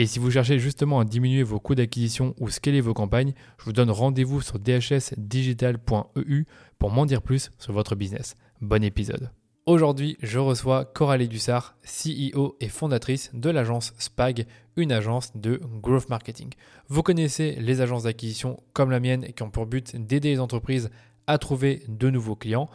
Et si vous cherchez justement à diminuer vos coûts d'acquisition ou scaler vos campagnes, je vous donne rendez-vous sur dhsdigital.eu pour m'en dire plus sur votre business. Bon épisode. Aujourd'hui, je reçois Coralie Dussard, CEO et fondatrice de l'agence SPAG, une agence de growth marketing. Vous connaissez les agences d'acquisition comme la mienne qui ont pour but d'aider les entreprises à trouver de nouveaux clients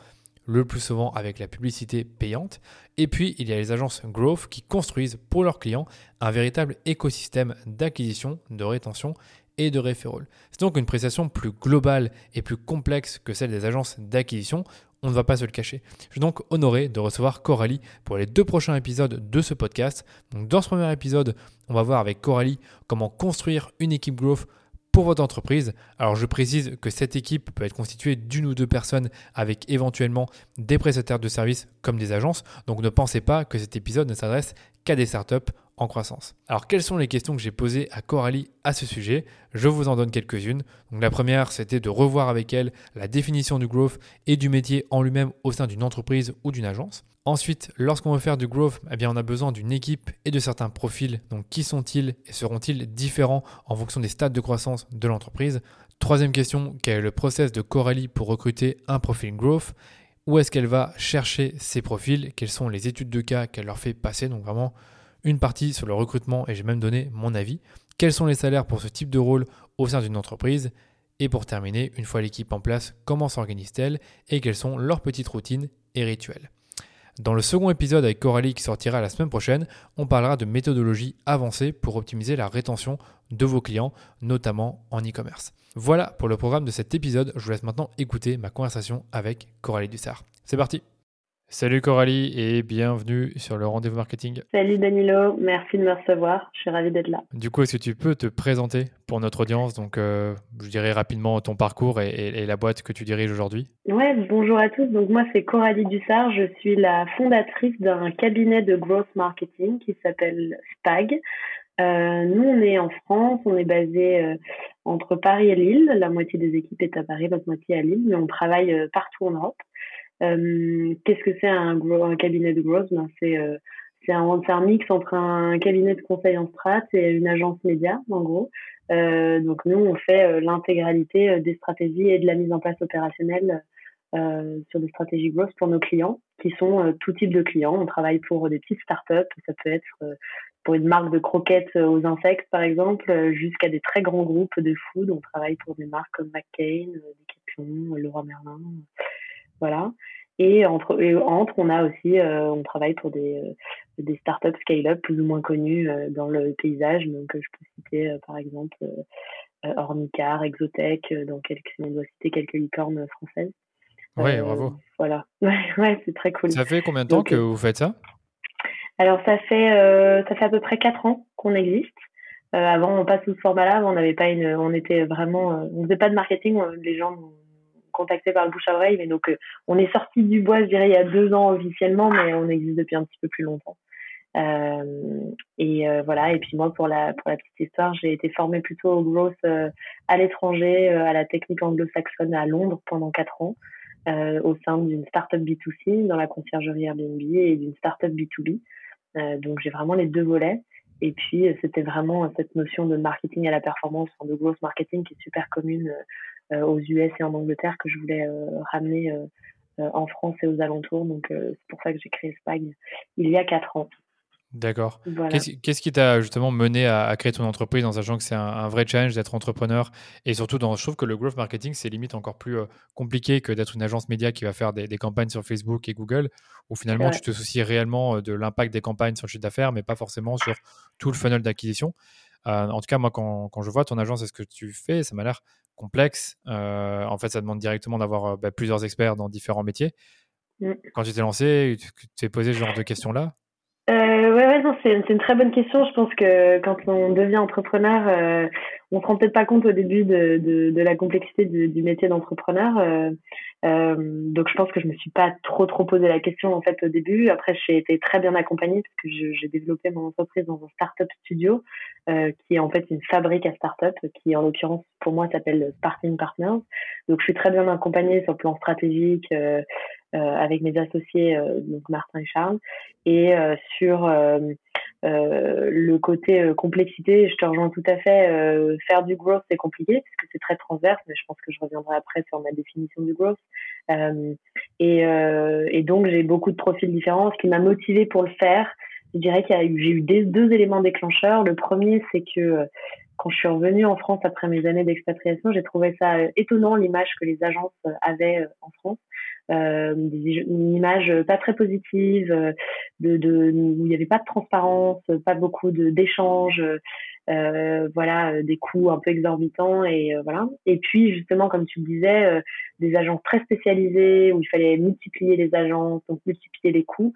le plus souvent avec la publicité payante. Et puis, il y a les agences Growth qui construisent pour leurs clients un véritable écosystème d'acquisition, de rétention et de referral. C'est donc une prestation plus globale et plus complexe que celle des agences d'acquisition. On ne va pas se le cacher. Je suis donc honoré de recevoir Coralie pour les deux prochains épisodes de ce podcast. Donc dans ce premier épisode, on va voir avec Coralie comment construire une équipe growth pour votre entreprise. Alors je précise que cette équipe peut être constituée d'une ou deux personnes avec éventuellement des prestataires de services comme des agences. Donc ne pensez pas que cet épisode ne s'adresse qu'à des startups en croissance. Alors quelles sont les questions que j'ai posées à Coralie à ce sujet? Je vous en donne quelques-unes. Donc la première, c'était de revoir avec elle la définition du growth et du métier en lui-même au sein d'une entreprise ou d'une agence. Ensuite, lorsqu'on veut faire du growth, eh bien on a besoin d'une équipe et de certains profils. Donc qui sont-ils et seront-ils différents en fonction des stades de croissance de l'entreprise? Troisième question, quel est le process de Coralie pour recruter un profil growth? Où est-ce qu'elle va chercher ces profils? Quelles sont les études de cas qu'elle leur fait passer? Donc vraiment une partie sur le recrutement et j'ai même donné mon avis. Quels sont les salaires pour ce type de rôle au sein d'une entreprise? Et pour terminer, une fois l'équipe en place, comment s'organise-t-elle? Et quelles sont leurs petites routines et rituels? Dans le second épisode avec Coralie qui sortira la semaine prochaine, on parlera de méthodologie avancée pour optimiser la rétention de vos clients, notamment en e-commerce. Voilà pour le programme de cet épisode. Je vous laisse maintenant écouter ma conversation avec Coralie Dussard. C'est parti Salut Coralie et bienvenue sur le rendez-vous marketing. Salut Danilo, merci de me recevoir, je suis ravie d'être là. Du coup, est-ce que tu peux te présenter pour notre audience? Donc, euh, je dirais rapidement ton parcours et, la boîte que tu diriges aujourd'hui. Ouais, bonjour à tous. Donc, moi, c'est Coralie Dussard, je suis la fondatrice d'un cabinet de growth marketing qui s'appelle SPAG. Euh, nous, on est en France, on est basé euh, entre Paris et Lille. La moitié des équipes est à Paris, l'autre moitié à Lille, mais on travaille partout en Europe. Euh, qu'est-ce que c'est un, cabinet de growth? Ben, C'est euh, c'est un, un, mix entre un cabinet de conseil en strat et une agence média, en gros. Euh, donc nous, on fait euh, l'intégralité des stratégies et de la mise en place opérationnelle euh, sur des stratégies growth pour nos clients, qui sont tout type de clients. On travaille pour des petites startups, ça peut être pour une marque de croquettes aux insectes, par exemple, jusqu'à des très grands groupes de food. On travaille pour des marques comme McCain, Decathlon, Leroy Merlin, voilà. Et entre, entre on a aussi, euh, on travaille pour des, euh, des startups scale-up plus ou moins connues euh, dans le paysage. Donc, je peux citer par exemple Ornicar, Exotech, dans quelques, on doit citer quelques licornes françaises. Ouais, bravo. Voilà, ouais, c'est très cool. Ça fait combien de temps que vous faites ça? Alors, ça fait, ça fait à peu près 4 ans qu'on existe. avant, on passe sous ce format-là. On n'avait pas une, on était vraiment, on faisait pas de marketing. les gens contacté par le bouche à oreille. Mais donc, euh, on est sorti du bois, je dirais, il y a deux ans officiellement, mais on existe depuis un petit peu plus longtemps. Euh, et euh, voilà. Et puis moi, pour la petite histoire, j'ai été formée plutôt au growth à l'étranger, à la technique anglo-saxonne à Londres pendant quatre ans, au sein d'une startup B2C dans la conciergerie Airbnb et d'une startup B2B. donc j'ai vraiment les deux volets. Et puis, c'était vraiment cette notion de marketing à la performance, de growth marketing qui est super commune aux US et en Angleterre que je voulais euh, ramener euh, en France et aux alentours. Donc, c'est pour ça que j'ai créé Spag il y a quatre ans. D'accord. Qu'est-ce qui t'a justement mené à, créer ton entreprise en sachant que c'est un, vrai challenge d'être entrepreneur et surtout dans, je trouve que le growth marketing c'est limite encore plus euh, compliqué que d'être une agence média qui va faire des, campagnes sur Facebook et Google où finalement tu te soucies réellement euh, de l'impact des campagnes sur le chiffre d'affaires mais pas forcément sur tout le funnel d'acquisition. Euh, en tout cas moi quand, je vois ton agence et ce que tu fais ça m'a l'air complexe. en fait ça demande directement d'avoir bah, plusieurs experts dans différents métiers. Mm. Quand tu t'es lancé, tu t'es posé ce genre de questions là euh, ouais, ouais, c'est, une très bonne question. Je pense que quand on devient entrepreneur, euh, on se rend peut-être pas compte au début de, de, de la complexité du, du métier d'entrepreneur. Euh, euh, donc, je pense que je me suis pas trop trop posé la question en fait au début. Après, j'ai été très bien accompagnée parce que j'ai développé mon entreprise dans un startup studio euh, qui est en fait une fabrique à startup qui, en l'occurrence, pour moi, s'appelle Sparking Partners. Donc, je suis très bien accompagnée sur le plan stratégique. Euh, avec mes associés, euh, donc Martin et Charles, et euh, sur le côté complexité, je te rejoins tout à fait. faire du growth, c'est compliqué parce que c'est très transverse, mais je pense que je reviendrai après sur ma définition du growth. Et, donc, j'ai beaucoup de profils différents. Ce qui m'a motivé pour le faire, je dirais qu'il j'ai eu deux éléments déclencheurs. Le premier, c'est que quand je suis revenue en France après mes années d'expatriation, j'ai trouvé ça étonnant l'image que les agences avaient en France euh, une image pas très positive, euh, de, où il n'y avait pas de transparence, pas beaucoup d'échanges, euh, voilà, des coûts un peu exorbitants et voilà. Et puis justement, comme tu le disais, des agences très spécialisées où il fallait multiplier les agences, donc multiplier les coûts.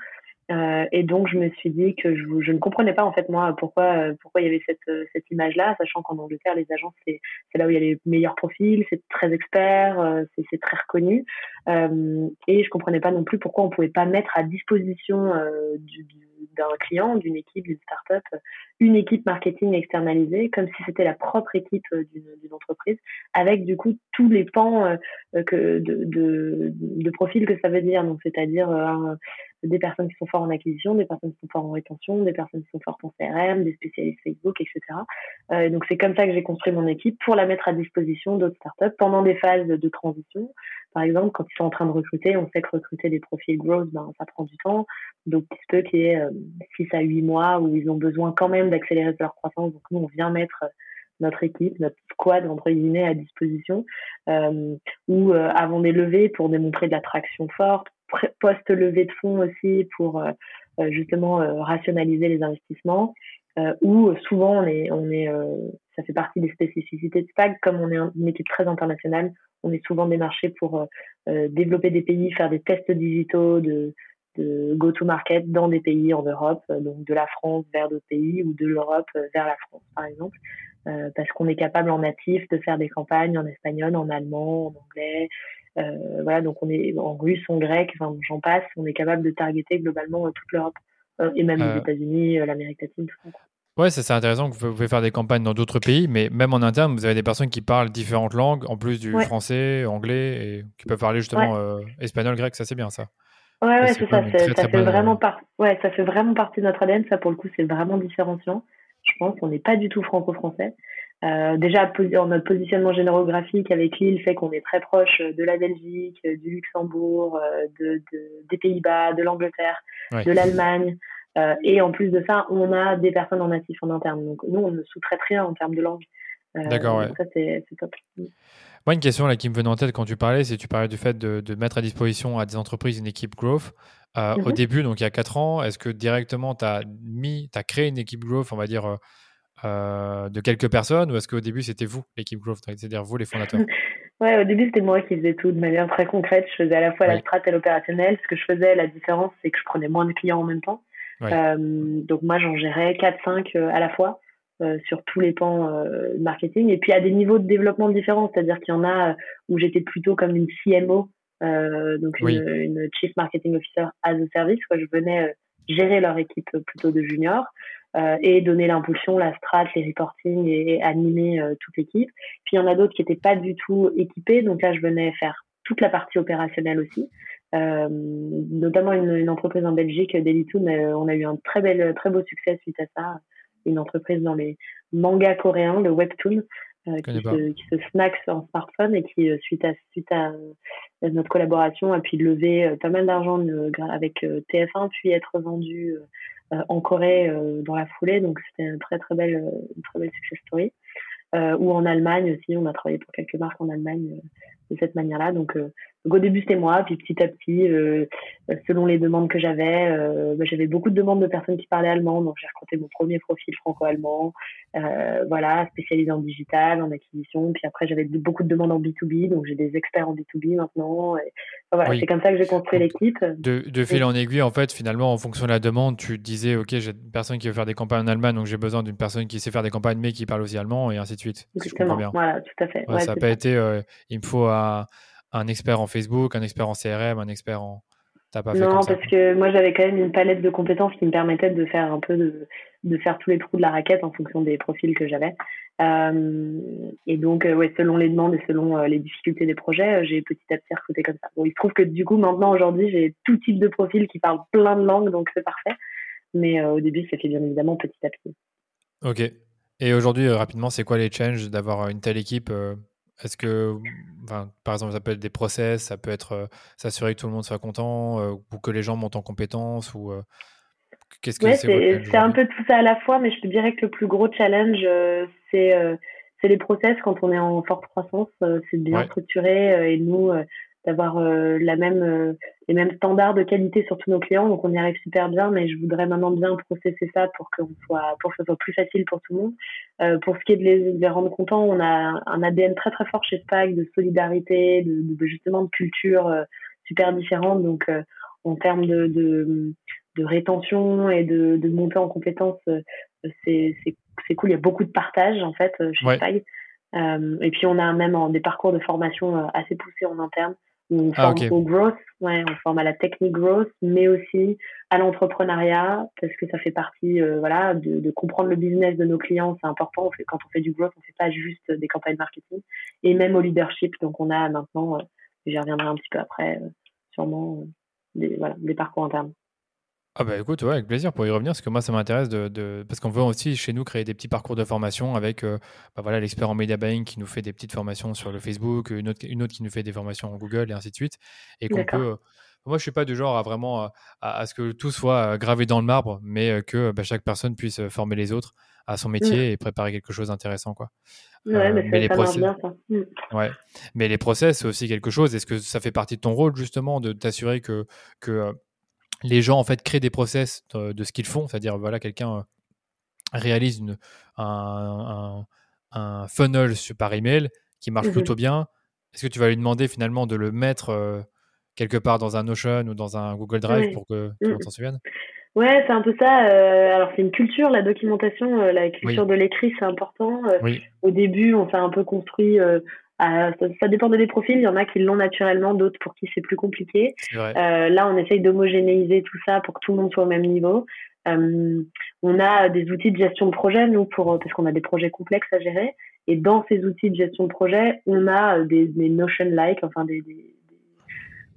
Euh, et donc je me suis dit que je, ne comprenais pas en fait moi pourquoi pourquoi il y avait cette cette image là, sachant qu'en Angleterre les agences c'est là où il y a les meilleurs profils, c'est très expert, euh, c'est très reconnu. Euh, et je comprenais pas non plus pourquoi on pouvait pas mettre à disposition euh, du, d'un client, d'une équipe, d'une startup, une équipe marketing externalisée, comme si c'était la propre équipe euh, d'une, d'une entreprise, avec du coup tous les pans que de, de, de profil que ça veut dire. Donc c'est-à-dire des personnes qui sont fortes en acquisition, des personnes qui sont fortes en rétention, des personnes qui sont fortes en CRM, des spécialistes Facebook, etc. Euh, donc c'est comme ça que j'ai construit mon équipe pour la mettre à disposition d'autres startups pendant des phases de transition. Par exemple, quand ils sont en train de recruter, on sait que recruter des profils growth, ben, ça prend du temps. Donc il se peut qu'il y ait 6 euh, à 8 mois où ils ont besoin quand même d'accélérer leur croissance. Donc nous, on vient mettre notre équipe, notre squad entre guillemets à disposition, euh, ou euh, avant des levées pour démontrer de l'attraction forte, post-levée de fonds aussi pour euh, euh, justement euh, rationaliser les investissements. ou souvent on est, on est, ça fait partie des spécificités de SPAG, comme on est une équipe très internationale, on est souvent démarché pour développer des pays, faire des tests digitaux de, de go-to-market dans des pays en Europe, donc de la France vers d'autres pays ou de l'Europe vers la France, par exemple, parce qu'on est capable en natif de faire des campagnes en espagnol, en allemand, en anglais, euh, voilà, donc on est en russe, en grec, enfin j'en passe, on est capable de targeter globalement euh, toute l'Europe euh, et même les États-Unis, l'Amérique latine, tout ça. Ouais, c'est intéressant que vous pouvez faire des campagnes dans d'autres pays, mais même en interne, vous avez des personnes qui parlent différentes langues, en plus du français, anglais, et qui peuvent parler justement espagnol, grec, ça c'est bien ça. Ouais, ouais, c'est ça, ça, fait vraiment ouais, ça fait vraiment partie de notre ADN, ça pour le coup c'est vraiment différenciant. Je pense qu'on n'est pas du tout franco-français. Euh, déjà, notre positionnement géographique avec l'île fait qu'on est très proche de la Belgique, du Luxembourg, euh, de, de, des Pays-Bas, de l'Angleterre, de l'Allemagne. Euh, et en plus de ça, on a des personnes en natif en interne. Donc nous, on ne sous-traite rien en termes de langue. Euh, D'accord, ouais. Ça, c'est top. Moi, une question là, qui me venait en tête quand tu parlais, c'est tu parlais du fait de, de, mettre à disposition à des entreprises une équipe growth. Au mhm. début, donc il y a 4 ans, est-ce que directement tu as mis, tu as créé une équipe growth, on va dire, euh, de quelques personnes ou est-ce qu'au début c'était vous, l'équipe Growth, c'est-à-dire vous les fondateurs? Ouais, au début c'était moi qui faisais tout de manière très concrète. Je faisais à la fois la strat et l'opérationnel. Ce que je faisais, la différence, c'est que je prenais moins de clients en même temps. Euh, donc moi j'en gérais 4-5 euh, à la fois. sur tous les pans marketing et puis à des niveaux de développement différents c'est-à-dire qu'il y en a où j'étais plutôt comme une CMO donc une, Chief Marketing Officer as a service quoi je venais gérer leur équipe plutôt de juniors euh, et donner l'impulsion, la strat, les reporting et, animer euh, toute l'équipe. Puis il y en a d'autres qui n'étaient pas du tout équipés, donc là je venais faire toute la partie opérationnelle aussi. Euh, notamment une, une, entreprise en Belgique, Delitoon, on a eu un très bel, très beau succès suite à ça. Une entreprise dans les mangas coréens, le webtoon, qui, se, qui, se, snacks en smartphone et qui, suite à, suite à notre collaboration, a pu lever pas mal d'argent avec TF1, puis être vendu en Corée dans la foulée, donc c'était une très très belle, une très belle success story. ou en Allemagne aussi, on a travaillé pour quelques marques en Allemagne de cette manière-là. Donc, euh, donc, au début c'était moi, puis petit à petit, euh, selon les demandes que j'avais, euh, bah, j'avais beaucoup de demandes de personnes qui parlaient allemand, donc j'ai recruté mon premier profil franco-allemand, voilà, spécialisé en digital, en acquisition. Puis après j'avais beaucoup de demandes en B2B, donc j'ai des experts en B2B maintenant. Et, voilà, c'est comme ça que j'ai construit l'équipe. De, de fil en aiguille, en fait, finalement, en fonction de la demande, tu disais, ok, j'ai une personne qui veut faire des campagnes en Allemagne, donc j'ai besoin d'une personne qui sait faire des campagnes mais qui parle aussi allemand, et ainsi de suite. Exactement. Voilà, tout à fait. ça n'a pas été, il me faut un, expert en Facebook, un expert en CRM, un expert en. Pas fait non, parce que moi j'avais quand même une palette de compétences qui me permettait de faire un peu de, de faire tous les trous de la raquette en fonction des profils que j'avais. Euh, et donc, euh, ouais, selon les demandes et selon euh, les difficultés des projets, j'ai petit à petit recruté comme ça. Bon, il se trouve que du coup, maintenant, aujourd'hui, j'ai tout type de profils qui parlent plein de langues, donc c'est parfait. Mais au début, ça fait bien évidemment petit à petit. Ok. Et aujourd'hui, rapidement, c'est quoi les challenges d'avoir une telle équipe est-ce que, par exemple, ça peut être des process, ça peut être euh, s'assurer que tout le monde soit content euh, ou que les gens montent en compétences ou euh, qu'est-ce que c'est C'est un peu tout ça à la fois, mais je te dirais que le plus gros challenge, c'est c'est les process. Quand on est en forte croissance, c'est bien structuré et nous d'avoir la même les mêmes standards de qualité sur tous nos clients donc on y arrive super bien mais je voudrais maintenant bien processer ça pour qu'on soit pour que ce soit plus facile pour tout le monde. Euh, pour ce qui est de les, rendre contents on a un ADN très très fort chez Spag de solidarité de, justement de culture super différente. Donc en termes de, de, de rétention et de, de montée en compétences c'est c'est cool. Il y a beaucoup de partage en fait chez Spag et puis on a même des parcours de formation assez poussés en interne on ah, forme au growth, ouais, on forme à la technique growth, mais aussi à l'entrepreneuriat, parce que ça fait partie, euh, voilà, de, de, comprendre le business de nos clients, c'est important. On fait, quand on fait du growth, on fait pas juste des campagnes marketing, et même au leadership. Donc on a maintenant, euh, j'y reviendrai un petit peu après, euh, sûrement des, voilà, des parcours internes. Ah bah écoute, ouais, avec plaisir pour y revenir, parce que moi ça m'intéresse de, parce qu'on veut aussi chez nous créer des petits parcours de formation avec euh, bah voilà l'expert en media buying qui nous fait des petites formations sur le Facebook, une autre, une autre qui nous fait des formations en Google et ainsi de suite, et qu'on peut. Euh, moi je suis pas du genre à vraiment à, ce que tout soit euh, gravé dans le marbre, mais que bah, chaque personne puisse former les autres à son métier mmh. et préparer quelque chose d'intéressant quoi. Ouais, mais, les process... bien, ça. Mmh. Ouais. Mais les process, c'est aussi quelque chose. Est-ce que ça fait partie de ton rôle, justement, de t'assurer que, que les gens en fait créent des process de, ce qu'ils font, c'est-à-dire voilà quelqu'un euh, réalise une, un, un, funnel par email qui marche mmh plutôt bien. Est-ce que tu vas lui demander finalement de le mettre euh, quelque part dans un Notion ou dans un Google Drive pour que tout le monde s'en souvienne Ouais, c'est un peu ça. Euh, alors c'est une culture, la documentation, la culture de l'écrit, c'est important. Au début, on s'est un peu construit euh, ça, dépend des profils. Il y en a qui l'ont naturellement, d'autres pour qui c'est plus compliqué. Euh, là, on essaye d'homogénéiser tout ça pour que tout le monde soit au même niveau. Euh, on a des outils de gestion de projet, nous, pour, parce qu'on a des projets complexes à gérer. Et dans ces outils de gestion de projet, on a des, des Notion-like, enfin des, des,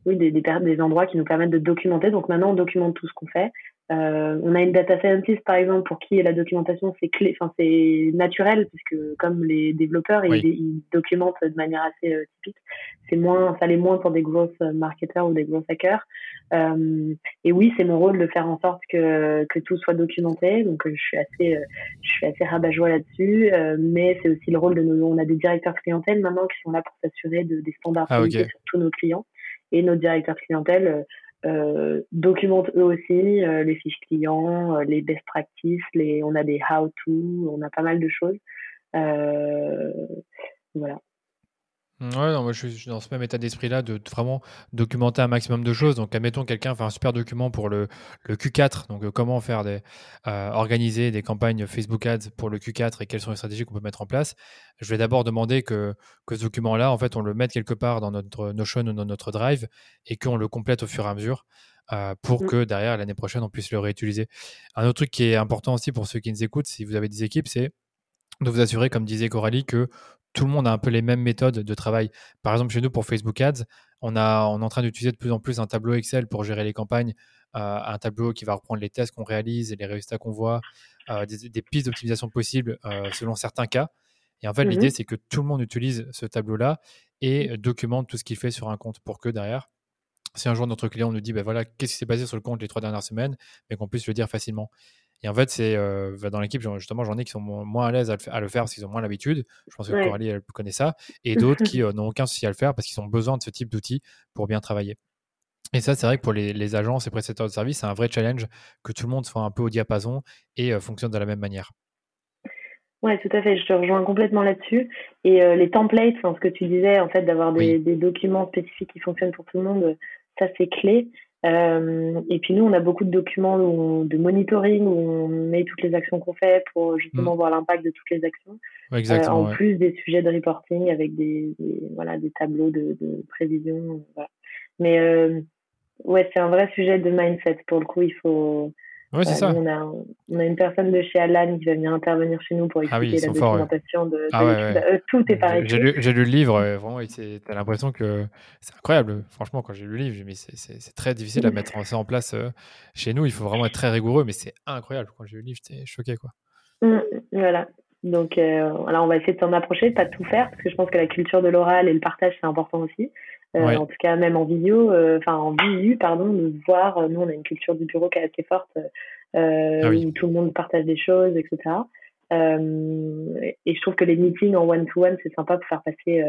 oui, des, des, des endroits qui nous permettent de documenter. Donc maintenant, on documente tout ce qu'on fait. Euh, on a une data scientist par exemple pour qui la documentation c'est clé, enfin c'est naturel puisque comme les développeurs ils, documentent de manière assez euh, typique. C'est moins, ça l'est moins pour des grosses marketeurs ou des gros hackers. Euh, et oui, c'est mon rôle de faire en sorte que que tout soit documenté. Donc je suis assez, je suis assez rabat-joie là-dessus. mais c'est aussi le rôle de nos, on a des directeurs clientèle maintenant qui sont là pour s'assurer de, des standards ah, sur tous nos clients. Et nos directeurs clientèle euh, documentent eux aussi euh, les fiches clients, euh, les best practices, les, on a des how-to, on a pas mal de choses. voilà. Ouais, non, moi je suis dans ce même état d'esprit-là de, vraiment documenter un maximum de choses. Donc, admettons, quelqu'un fait un super document pour le, le Q4, donc euh, comment faire des, euh, organiser des campagnes Facebook Ads pour le Q4 et quelles sont les stratégies qu'on peut mettre en place? Je vais d'abord demander que, que ce document-là, en fait, on le mette quelque part dans notre Notion ou dans notre Drive et qu'on le complète au fur et à mesure. Euh, pour mmh. que derrière l'année prochaine on puisse le réutiliser. Un autre truc qui est important aussi pour ceux qui nous écoutent, si vous avez des équipes, c'est de vous assurer, comme disait Coralie, que tout le monde a un peu les mêmes méthodes de travail. Par exemple, chez nous, pour Facebook Ads, on, a, on est en train d'utiliser de plus en plus un tableau Excel pour gérer les campagnes, euh, un tableau qui va reprendre les tests qu'on réalise et les résultats qu'on voit, euh, des, pistes d'optimisation possibles euh, selon certains cas. Et en fait, l'idée, mmh c'est que tout le monde utilise ce tableau-là et documente tout ce qu'il fait sur un compte pour que derrière, si un jour notre client nous dit, ben voilà, qu'est-ce qui s'est passé sur le compte les trois dernières semaines, mais qu'on puisse le dire facilement. Et en fait, c'est euh, dans l'équipe, justement, j'en ai qui sont moins à l'aise à, le faire parce qu'ils ont moins l'habitude. Je pense que Coralie, elle connaît ça. Et d'autres qui euh, n'ont aucun souci à le faire parce qu'ils ont besoin de ce type d'outils pour bien travailler. Et ça, c'est vrai que pour les, agences et prestataires de services, c'est un vrai challenge que tout le monde soit un peu au diapason et euh, fonctionne de la même manière. Oui, tout à fait. Je te rejoins complètement là-dessus. Et les templates, ce que tu disais, en fait, d'avoir des, des, documents spécifiques qui fonctionnent pour tout le monde, ça, c'est clé. Euh, et puis nous, on a beaucoup de documents de monitoring où on met toutes les actions qu'on fait pour justement mm. voir l'impact de toutes les actions. Euh, en plus des sujets de reporting avec des, voilà des tableaux de, de prévision. Voilà. Mais euh, ouais, c'est un vrai sujet de mindset. Pour le coup, il faut oui, c'est ça. On a, on a, une personne de chez Alan qui va venir intervenir chez nous pour ah expliquer la documentation de, ah euh, tout est pareil. J'ai lu, lu, le livre, vraiment, tu as l'impression que c'est incroyable. Franchement, quand j'ai lu le livre, c'est très difficile à mettre ça en place euh, chez nous. Il faut vraiment être très rigoureux, mais c'est incroyable. Quand j'ai lu le livre, j'étais choqué. Quoi. Mmh, voilà. Donc, euh, on va essayer de s'en approcher, pas de tout faire, parce que je pense que la culture de l'oral et le partage, c'est important aussi. Euh, en tout cas, même en vidéo, euh, enfin en visu, pardon, de voir. Euh, nous, on a une culture du bureau qui est assez forte, ah où tout le monde partage des choses, etc. et je trouve que les meetings en one-to-one, c'est sympa pour faire passer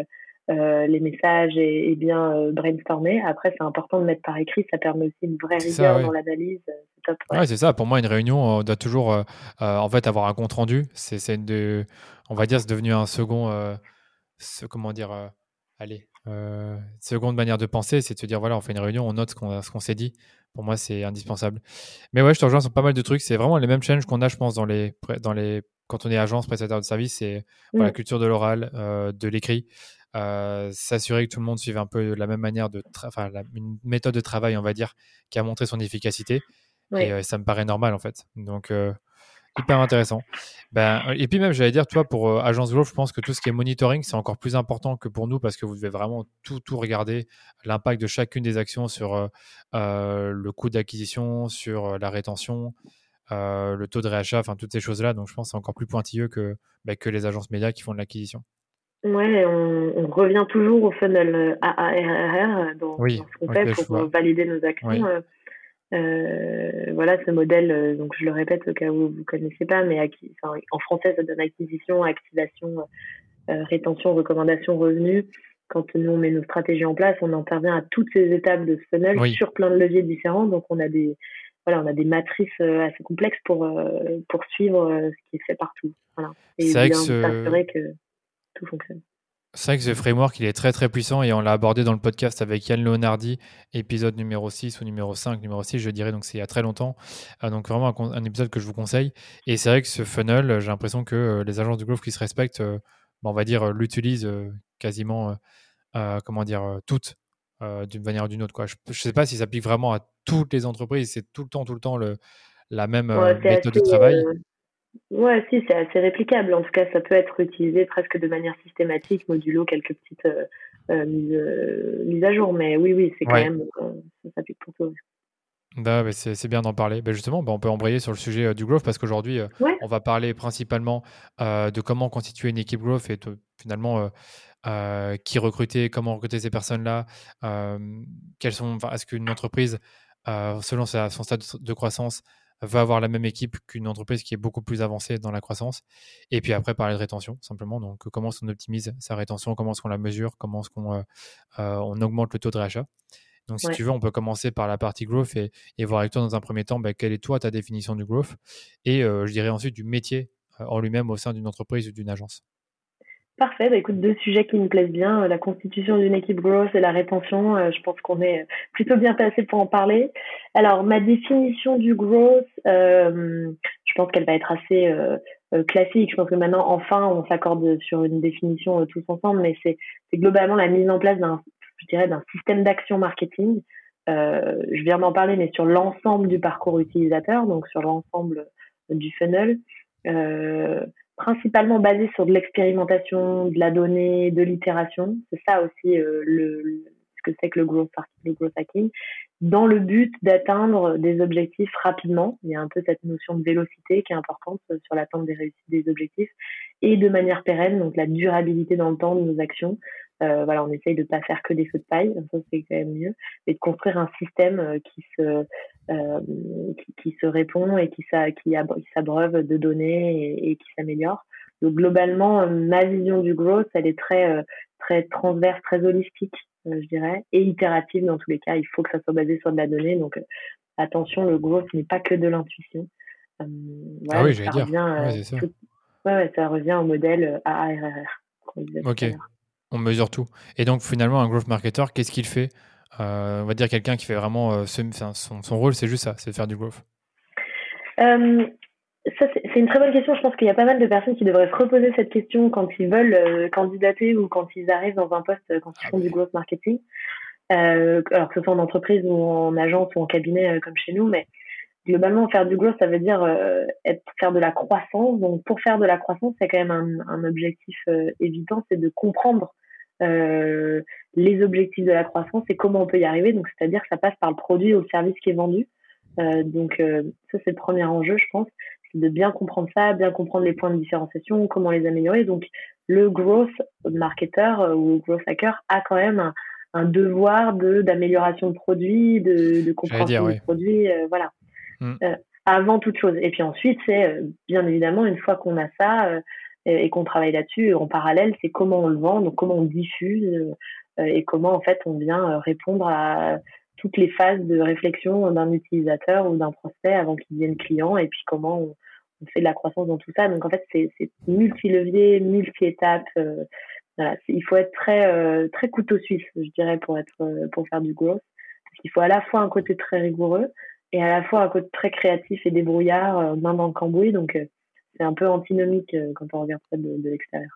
les messages et, bien brainstormer. Après, c'est important de mettre par écrit, ça permet aussi une vraie rigueur dans l'analyse. C'est top. Ouais, c'est ça. Pour moi, une réunion doit toujours en fait avoir un compte rendu. C'est de, on va dire, c'est devenu un second, ce, comment dire, allez, euh, seconde manière de penser, c'est de se dire voilà, on fait une réunion, on note ce qu'on s'est dit. Pour moi, c'est indispensable. Mais ouais, je te rejoins sur pas mal de trucs. C'est vraiment les mêmes challenges qu'on a, je pense, dans les, dans les, quand on est agence, prestataire de service. C'est la mm. culture de l'oral, euh, de l'écrit. Euh, s'assurer que tout le monde suive un peu la même manière de, enfin, une méthode de travail, on va dire, qui a montré son efficacité. Et ça me paraît normal, en fait. Donc, Hyper intéressant. Ben, et puis même, j'allais dire, toi, pour euh, Agence Growth, je pense que tout ce qui est monitoring, c'est encore plus important que pour nous parce que vous devez vraiment tout, tout regarder, l'impact de chacune des actions sur euh, euh, le coût d'acquisition, sur la rétention, le taux de réachat, enfin toutes ces choses-là. Donc je pense que c'est encore plus pointilleux que, ben, que les agences médias qui font de l'acquisition. Ouais, on, revient toujours au funnel AARRR dans, dans ce qu'on fait pour valider nos actions. Euh, voilà ce modèle, euh, donc je le répète au cas où vous ne connaissez pas, mais en français ça donne acquisition, activation, euh, rétention, recommandation, revenu. Quand nous on met nos stratégies en place, on intervient à toutes ces étapes de ce funnel sur plein de leviers différents. Donc on a des voilà, on a des matrices assez complexes pour pour suivre ce qui est fait partout. Voilà. Et bien s'assurer que tout fonctionne. C'est vrai que ce framework, il est très très puissant et on l'a abordé dans le podcast avec Yann Leonardi, épisode numéro 6 ou numéro 5, numéro 6, je dirais, donc c'est il y a très longtemps. Euh, donc vraiment un, épisode que je vous conseille. Et c'est vrai que ce funnel, j'ai l'impression que euh, les agences de growth qui se respectent, euh, bah, on va dire, l'utilisent quasiment, comment dire, toutes d'une manière ou d'une autre. Quoi. Je ne sais pas si ça s'applique vraiment à toutes les entreprises, c'est tout le temps, tout le temps le, la même méthode de travail. Ouais, si, c'est assez réplicable. En tout cas, ça peut être utilisé presque de manière systématique, modulo quelques petites euh, euh, euh, mises, à jour. Mais oui, oui, c'est quand même, ça s'applique pour tout. Bah, c'est bien d'en parler. Bah, justement, bah, on peut embrayer sur le sujet du growth parce qu'aujourd'hui, on va parler principalement de comment constituer une équipe growth et finalement qui recruter, comment recruter ces personnes-là, quelles sont, est-ce qu'une entreprise, selon son stade de croissance, va avoir la même équipe qu'une entreprise qui est beaucoup plus avancée dans la croissance. Et puis après, parler de rétention, simplement. Donc, comment est-ce qu'on optimise sa rétention, comment est-ce qu'on la mesure, comment est-ce qu'on euh, euh, on augmente le taux de réachat. Donc, si tu veux, on peut commencer par la partie growth et, voir avec toi dans un premier temps bah, quelle est toi ta définition du growth? Et euh, je dirais ensuite du métier en lui-même au sein d'une entreprise ou d'une agence. Parfait. Bah, écoute, deux sujets qui me plaisent bien, euh, la constitution d'une équipe growth et la rétention. Euh, je pense qu'on est plutôt bien placé pour en parler. Alors, ma définition du growth, euh, je pense qu'elle va être assez classique. Je pense que maintenant, enfin, on s'accorde sur une définition tous ensemble, mais c'est globalement la mise en place d'un, je dirais, d'un système d'action marketing. je viens d'en parler, mais sur l'ensemble du parcours utilisateur, donc sur l'ensemble du funnel. Principalement basé sur de l'expérimentation, de la donnée, de l'itération. C'est ça aussi euh, ce que c'est que le growth, hacking, dans le but d'atteindre des objectifs rapidement. Il y a un peu cette notion de vélocité qui est importante sur l'atteinte des réussites des objectifs et de manière pérenne, donc la durabilité dans le temps de nos actions. voilà, on essaye de pas faire que des feux de paille, ça c'est quand même mieux, et de construire un système qui se qui, se répond et qui, s'abreuve de données et, qui s'améliore. Donc globalement, ma vision du growth, elle est très très transverse, très holistique, je dirais, et itérative dans tous les cas. Il faut que ça soit basé sur de la donnée. Donc attention, le growth n'est pas que de l'intuition. Euh, ah oui, j'allais dire. Revient, ça. Ouais, ça revient au modèle AARRR. Ok, on mesure tout. Et donc finalement, un growth marketer, qu'est-ce qu'il fait? euh, On va dire quelqu'un qui fait vraiment euh, son, son, rôle, c'est juste ça, c'est de faire du growth. ça, c'est une très bonne question. Je pense qu'il y a pas mal de personnes qui devraient se reposer cette question quand ils veulent candidater ou quand ils arrivent dans un poste, quand ils font du growth marketing. alors que ce soit en entreprise ou en agence ou en cabinet comme chez nous, mais globalement, faire du growth, ça veut dire euh, être, faire de la croissance. Donc, pour faire de la croissance, c'est quand même un, un objectif euh, évident, c'est de comprendre euh, les objectifs de la croissance et comment on peut y arriver. Donc, c'est-à-dire que ça passe par le produit ou le service qui est vendu. Euh, donc, euh, ça, c'est le premier enjeu, je pense, c'est de bien comprendre ça, bien comprendre les points de différenciation, comment les améliorer. Donc, le growth marketer ou growth hacker a quand même un, un devoir de d'amélioration de produit, de, de compréhension du produit, voilà. Mm. Avant toute chose. Et puis ensuite, c'est bien évidemment, une fois qu'on a ça euh, et, qu'on travaille là-dessus, en parallèle, c'est comment on le vend, donc comment on diffuse et comment en fait on vient répondre à toutes les phases de réflexion d'un utilisateur ou d'un prospect avant qu'il devienne client et puis comment on, fait de la croissance dans tout ça. Donc en fait, c'est multi-levier, multi-étapes. voilà, il faut être très très couteau suisse, je dirais, pour être pour faire du growth. Parce qu'il faut à la fois un côté très rigoureux, et à la fois un côté très créatif et débrouillard, euh, main dans le cambouis. Donc, euh, c'est un peu antinomique euh, quand on regarde ça de, l'extérieur.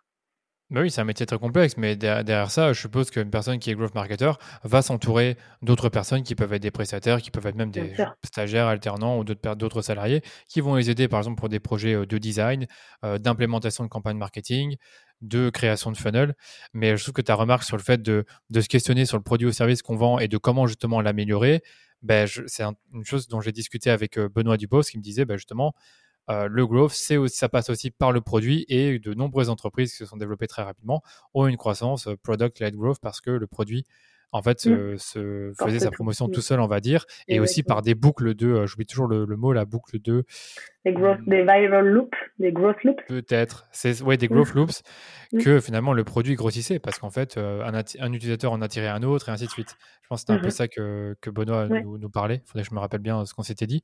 Bah oui, c'est un métier très complexe, mais derrière ça, je suppose qu'une personne qui est growth marketer va s'entourer d'autres personnes qui peuvent être des prestataires, qui peuvent être même des stagiaires, alternants ou d'autres salariés, qui vont les aider, par exemple, pour des projets de design, d'implémentation de campagne marketing, de création de funnel. Mais je trouve que ta remarque sur le fait de, de se questionner sur le produit ou service qu'on vend et de comment justement l'améliorer, ben, c'est une chose dont j'ai discuté avec euh, Benoît Dubos qui me disait ben, justement euh, le growth, ça passe aussi par le produit et de nombreuses entreprises qui se sont développées très rapidement ont une croissance euh, product-led growth parce que le produit en fait, mmh. se, faisait sa promotion tout seul, on va dire, et aussi par des boucles de, j'oublie toujours le, mot, la boucle de... Des, growth, des viral loops, des growth loops Peut-être, c'est ouais, des growth mmh. loops, mmh. que finalement le produit grossissait, parce qu'en fait, un, un, utilisateur en attirait un autre, et ainsi de suite. Je pense que c'était un peu ça que, que Benoît nous, nous, parlait, il faudrait que je me rappelle bien ce qu'on s'était dit.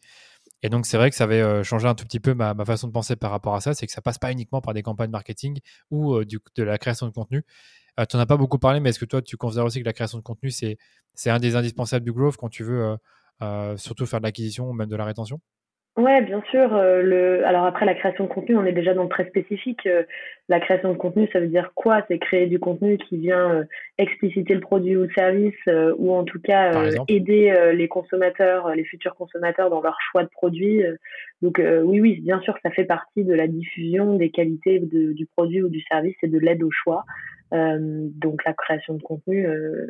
Et donc, c'est vrai que ça avait changé un tout petit peu ma, façon de penser par rapport à ça, c'est que ça passe pas uniquement par des campagnes marketing ou du, de la création de contenu, euh, tu n'en as pas beaucoup parlé, mais est-ce que toi, tu considères aussi que la création de contenu, c'est, un des indispensables du growth quand tu veux euh, euh, surtout faire de l'acquisition ou même de la rétention? Ouais, bien sûr. le... Alors après, la création de contenu, on est déjà dans le très spécifique. la création de contenu, ça veut dire quoi? C'est créer du contenu qui vient expliciter le produit ou le service, ou en tout cas aider les consommateurs, les futurs consommateurs dans leur choix de produit. Donc oui, oui, bien sûr, ça fait partie de la diffusion des qualités du produit ou du service et de l'aide au choix. Euh, donc la création de contenu, euh,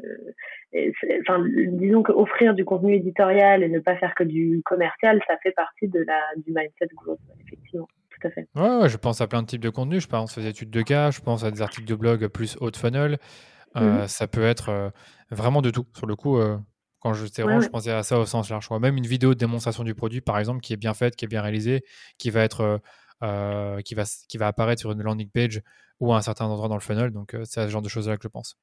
enfin, disons qu'offrir du contenu éditorial et ne pas faire que du commercial, ça fait partie de la, du mindset growth, effectivement. Tout à fait. Ouais, je pense à plein de types de contenus. Je pense aux études de cas, je pense à des articles de blog plus haut de funnel. Euh, mhm. Ça peut être vraiment de tout. Sur le coup, quand je, je pensais à ça au sens large. Même une vidéo de démonstration du produit, par exemple, qui est bien faite, qui est bien réalisée, qui va être qui, va, qui va apparaître sur une landing page ou à un certain endroit dans le funnel. Donc, euh, c'est ce genre de choses-là que je pense.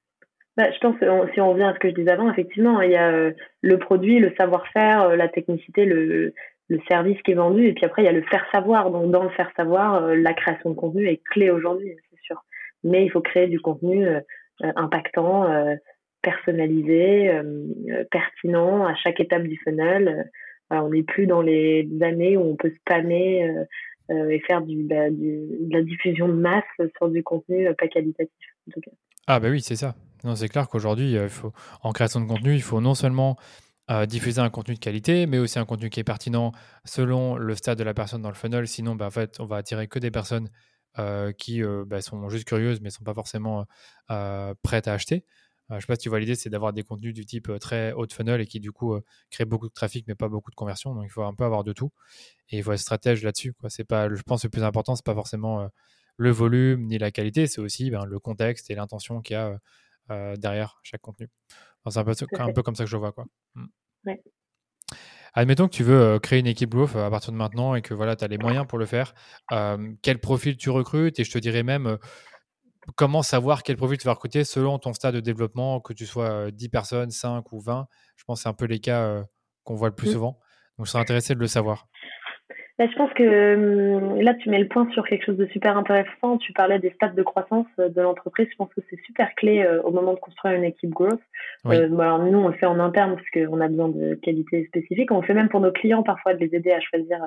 Bah, je pense, si on revient à ce que je disais avant, effectivement, il y a euh, le produit, le savoir-faire, euh, la technicité, le, le, service qui est vendu, et puis après, il y a le faire savoir. Donc, dans le faire savoir, la création de contenu est clé aujourd'hui, c'est sûr. Mais il faut créer du contenu impactant, personnalisé, pertinent à chaque étape du funnel. on n'est plus dans les années où on peut spammer euh, et faire du, bah, de la diffusion de masse sur du contenu euh, pas qualitatif. Ah bah oui, c'est ça. Non, c'est clair qu'aujourd'hui, euh, en création de contenu, il faut non seulement diffuser un contenu de qualité, mais aussi un contenu qui est pertinent selon le stade de la personne dans le funnel. Sinon, bah, en fait, on va attirer que des personnes qui bah, sont juste curieuses, mais ne sont pas forcément prêtes à acheter. Je ne sais pas si tu vois l'idée, c'est d'avoir des contenus du type très haut de funnel et qui du coup créent beaucoup de trafic, mais pas beaucoup de conversion. Donc il faut un peu avoir de tout et il faut être stratège là-dessus. C'est pas, je pense que le plus important, c'est pas forcément euh, le volume ni la qualité, c'est aussi ben, le contexte et l'intention qu'il y a derrière chaque contenu. c'est un peu, comme ça que je vois. Quoi. Mmh. Admettons que tu veux créer une équipe growth à partir de maintenant et que voilà, tu as les moyens pour le faire. quel profil tu recrutes Et je te dirais même comment savoir quel profil tu vas recruter selon ton stade de développement, que tu sois 10 personnes, 5 ou 20. Je pense que c'est un peu les cas qu'on voit le plus mmh. souvent. Donc, je serais intéressé de le savoir. Bah, je pense que hum, là, tu mets le point sur quelque chose de super intéressant. Tu parlais des stades de croissance euh, de l'entreprise. Je pense que c'est super clé euh, au moment de construire une équipe growth. Euh, alors nous, on le fait en interne parce qu'on a besoin de qualités spécifiques. On le fait même pour nos clients parfois de les aider à choisir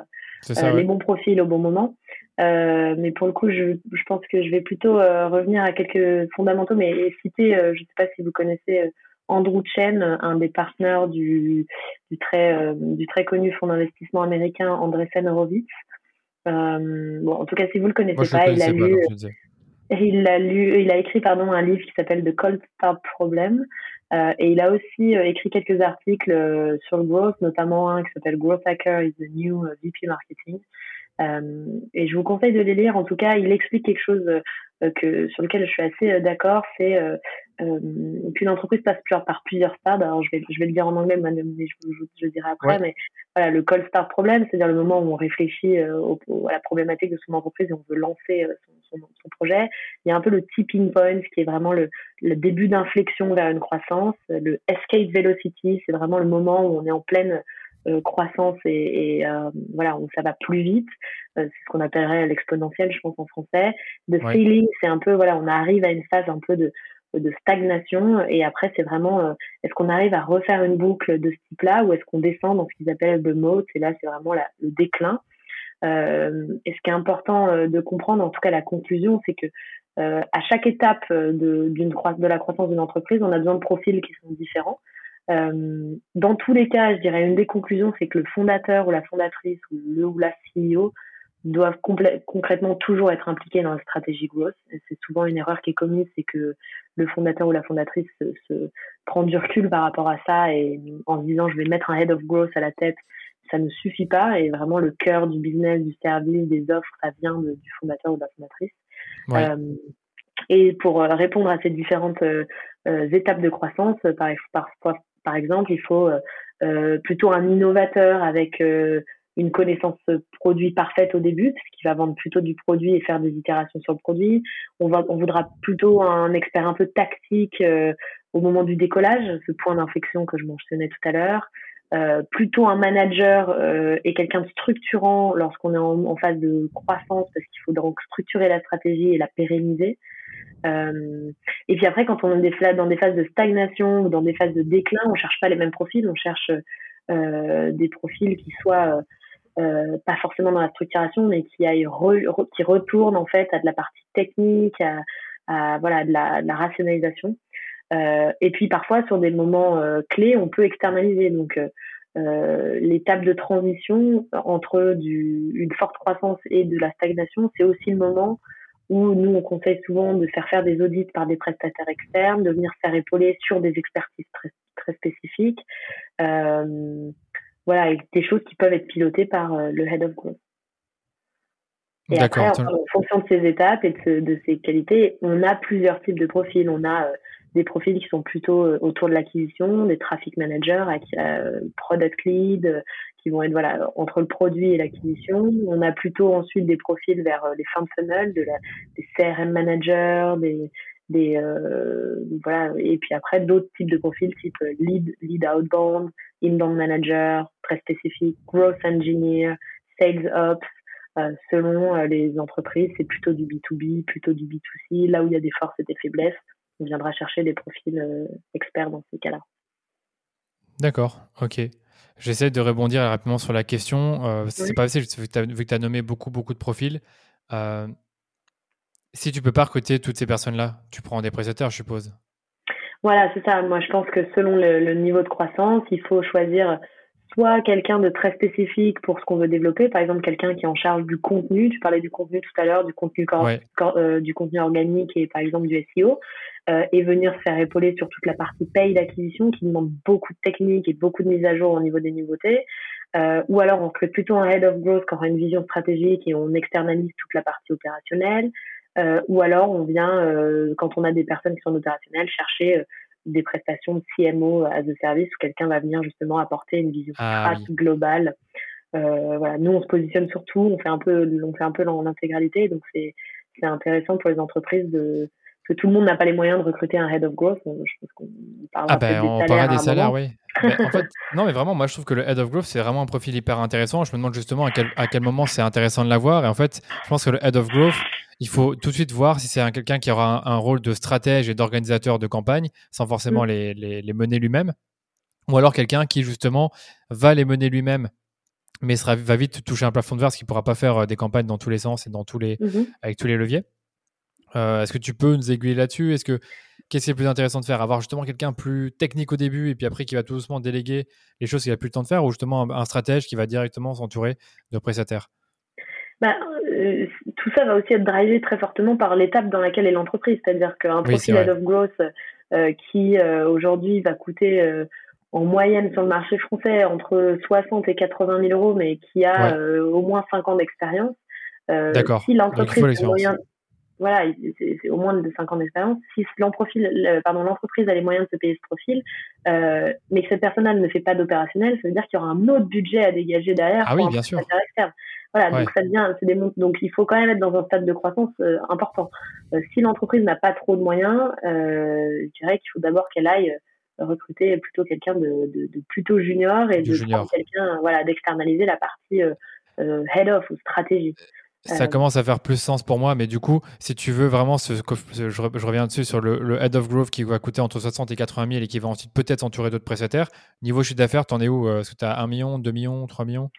les bons profils au bon moment. Mais pour le coup, je, je, pense que je vais plutôt revenir à quelques fondamentaux, mais citer, je ne sais pas si vous connaissez Andrew Chen, un des partenaires du, du, très, euh, du très connu fonds d'investissement américain Andreessen Horowitz. Euh, bon, en tout cas, si vous le connaissez pas, il a lu, il a lu, il a écrit pardon un livre qui s'appelle The Cold Start Problem. Euh, et il a aussi écrit quelques articles sur le growth, notamment un qui s'appelle Growth Hacker is the New VP Marketing. Et je vous conseille de les lire. En tout cas, il explique quelque chose que, sur lequel je suis assez d'accord. C'est euh, puis l'entreprise passe par plusieurs stades. Alors je vais, je vais le dire en anglais, mais je, je, le dirai après. Mais voilà, le call start problem, c'est-à-dire le moment où on réfléchit euh, à la problématique de son entreprise et on veut lancer euh, son, son, son, projet. Il y a un peu le tipping point, qui est vraiment le, le début d'inflexion vers une croissance. Le escape velocity, c'est vraiment le moment où on est en pleine croissance et, et voilà, où ça va plus vite. c'est ce qu'on appellerait l'exponentiel, je pense en français. Le ceiling, c'est un peu voilà, on arrive à une phase un peu de de stagnation. Et après, c'est vraiment, euh, est-ce qu'on arrive à refaire une boucle de ce type-là ou est-ce qu'on descend dans ce qu'ils appellent le mode? Et là, c'est vraiment la, le déclin. Euh, et ce qui est important euh, de comprendre, en tout cas la conclusion, c'est que euh, à chaque étape de, d'une de la croissance d'une entreprise, on a besoin de profils qui sont différents. Euh, dans tous les cas, je dirais une des conclusions, c'est que le fondateur ou la fondatrice ou le ou la CEO doivent concrètement toujours être impliqués dans la stratégie growth. C'est souvent une erreur qui est commise, c'est que le fondateur ou la fondatrice se, se, prend du recul par rapport à ça et en se disant je vais mettre un head of growth à la tête, ça ne suffit pas et vraiment le cœur du business, du service, des offres, ça vient de, du fondateur ou de la fondatrice. Euh, et pour euh, répondre à ces différentes euh, étapes de croissance, par, par, exemple, il faut euh, plutôt un innovateur avec une connaissance produit parfaite au début, parce qu'il va vendre plutôt du produit et faire des itérations sur le produit. On, va, on voudra plutôt un expert un peu tactique euh, au moment du décollage, ce point d'inflexion que je mentionnais tout à l'heure. Euh, plutôt un manager euh, et quelqu'un de structurant lorsqu'on est en, en, phase de croissance, parce qu'il faut donc structurer la stratégie et la pérenniser. Euh, et puis après, quand on est dans des phases de stagnation ou dans des phases de déclin, on cherche pas les mêmes profils, on cherche euh, des profils qui soient euh, pas forcément dans la structuration, mais qui aille qui retourne en fait à de la partie technique, à, voilà de la, rationalisation. Et puis parfois sur des moments clés, on peut externaliser. Donc l'étape de transition entre une forte croissance et de la stagnation, c'est aussi le moment où nous on conseille souvent de faire faire des audits par des prestataires externes, de venir faire épauler sur des expertises très, très spécifiques. Euh, voilà, des choses qui peuvent être pilotées par euh, le head of growth. Et après, en, fonction de ces étapes et de, ces qualités, on a plusieurs types de profils. On a euh, des profils qui sont plutôt euh, autour de l'acquisition, des traffic managers, product lead, qui vont être voilà entre le produit et l'acquisition. On a plutôt ensuite des profils vers les fins des CRM managers, des, des voilà et puis après d'autres types de profils type lead lead outbound inbound manager, très spécifique, growth engineer, sales ops. Euh, selon euh, les entreprises, c'est plutôt du B2B, plutôt du B2C. Là où il y a des forces et des faiblesses, on viendra chercher des profils euh, experts dans ces cas-là. D'accord, ok. J'essaie de rebondir rapidement sur la question. C'est pas facile, vu que tu as, nommé beaucoup, beaucoup de profils. si tu peux pas recruter toutes ces personnes-là, tu prends des prestataires, je suppose. Voilà, c'est ça. Moi, je pense que selon le, niveau de croissance, il faut choisir soit quelqu'un de très spécifique pour ce qu'on veut développer, par exemple quelqu'un qui est en charge du contenu. Tu parlais du contenu tout à l'heure, du contenu euh, du contenu organique et par exemple du SEO, euh, et venir se faire épauler sur toute la partie paye d'acquisition qui demande beaucoup de techniques et beaucoup de mise à jour au niveau des nouveautés. Euh, ou alors on crée plutôt un head of growth qui aura une vision stratégique et on externalise toute la partie opérationnelle. ou alors on vient, quand on a des personnes qui sont opérationnelles, chercher des prestations de CMO à the service où quelqu'un va venir justement apporter une vision ah, globale. voilà, nous on se positionne surtout, on fait un peu, on fait un peu l'intégralité, donc c'est c'est intéressant pour les entreprises de que tout le monde n'a pas les moyens de recruter un head of growth. Je pense qu'on parlera ah ben, on parlera des salaires, oui. en fait, non, mais vraiment, moi, je trouve que le head of growth, c'est vraiment un profil hyper intéressant. Je me demande justement à quel, à quel moment c'est intéressant de l'avoir. Et en fait, je pense que le head of growth, il faut tout de suite voir si c'est quelqu'un qui aura un, rôle de stratège et d'organisateur de campagne, sans forcément mm. les, les, les, mener lui-même. Ou alors quelqu'un qui, justement, va les mener lui-même, mais sera, va vite toucher un plafond de verre, ce qui ne pourra pas faire euh, des campagnes dans tous les sens et dans tous les, mm-hmm. avec tous les leviers. Euh, est-ce que tu peux nous aiguiller là-dessus? Est-ce que qu'est-ce qui est le plus intéressant de faire? Avoir justement quelqu'un plus technique au début et puis après qui va tout doucement déléguer les choses qu'il a plus le temps de faire, ou justement un, stratège qui va directement s'entourer de prestataires? Bah, euh, tout ça va aussi être drivé très fortement par l'étape dans laquelle est l'entreprise. C'est-à-dire qu'un profil head of growth euh, qui aujourd'hui va coûter en moyenne sur le marché français entre 60 et 80 000 euros, mais qui a au moins 5 ans d'expérience. si l'entreprise voilà, c'est au moins de 5 ans d'expérience. Si l'entreprise a les moyens de se payer ce profil, euh, mais que cette personne-là ne fait pas d'opérationnel, ça veut dire qu'il y aura un autre budget à dégager derrière ah oui, bien sûr. externe. Voilà, donc ça devient, c'est des donc il faut quand même être dans un stade de croissance euh, important. Euh, si l'entreprise n'a pas trop de moyens, je dirais qu'il faut d'abord qu'elle aille recruter plutôt quelqu'un de, de, plutôt junior et de quelqu'un, voilà, d'externaliser la partie head of ou stratégie. Ça commence à faire plus sens pour moi, mais du coup, si tu veux vraiment, ce, je, reviens dessus sur le, head of growth qui va coûter entre 60 et 80 000 et qui va ensuite peut-être entourer d'autres prestataires. Niveau chiffre d'affaires, t'en es où euh, Est-ce que tu as 1 million, 2 millions, 3 millions?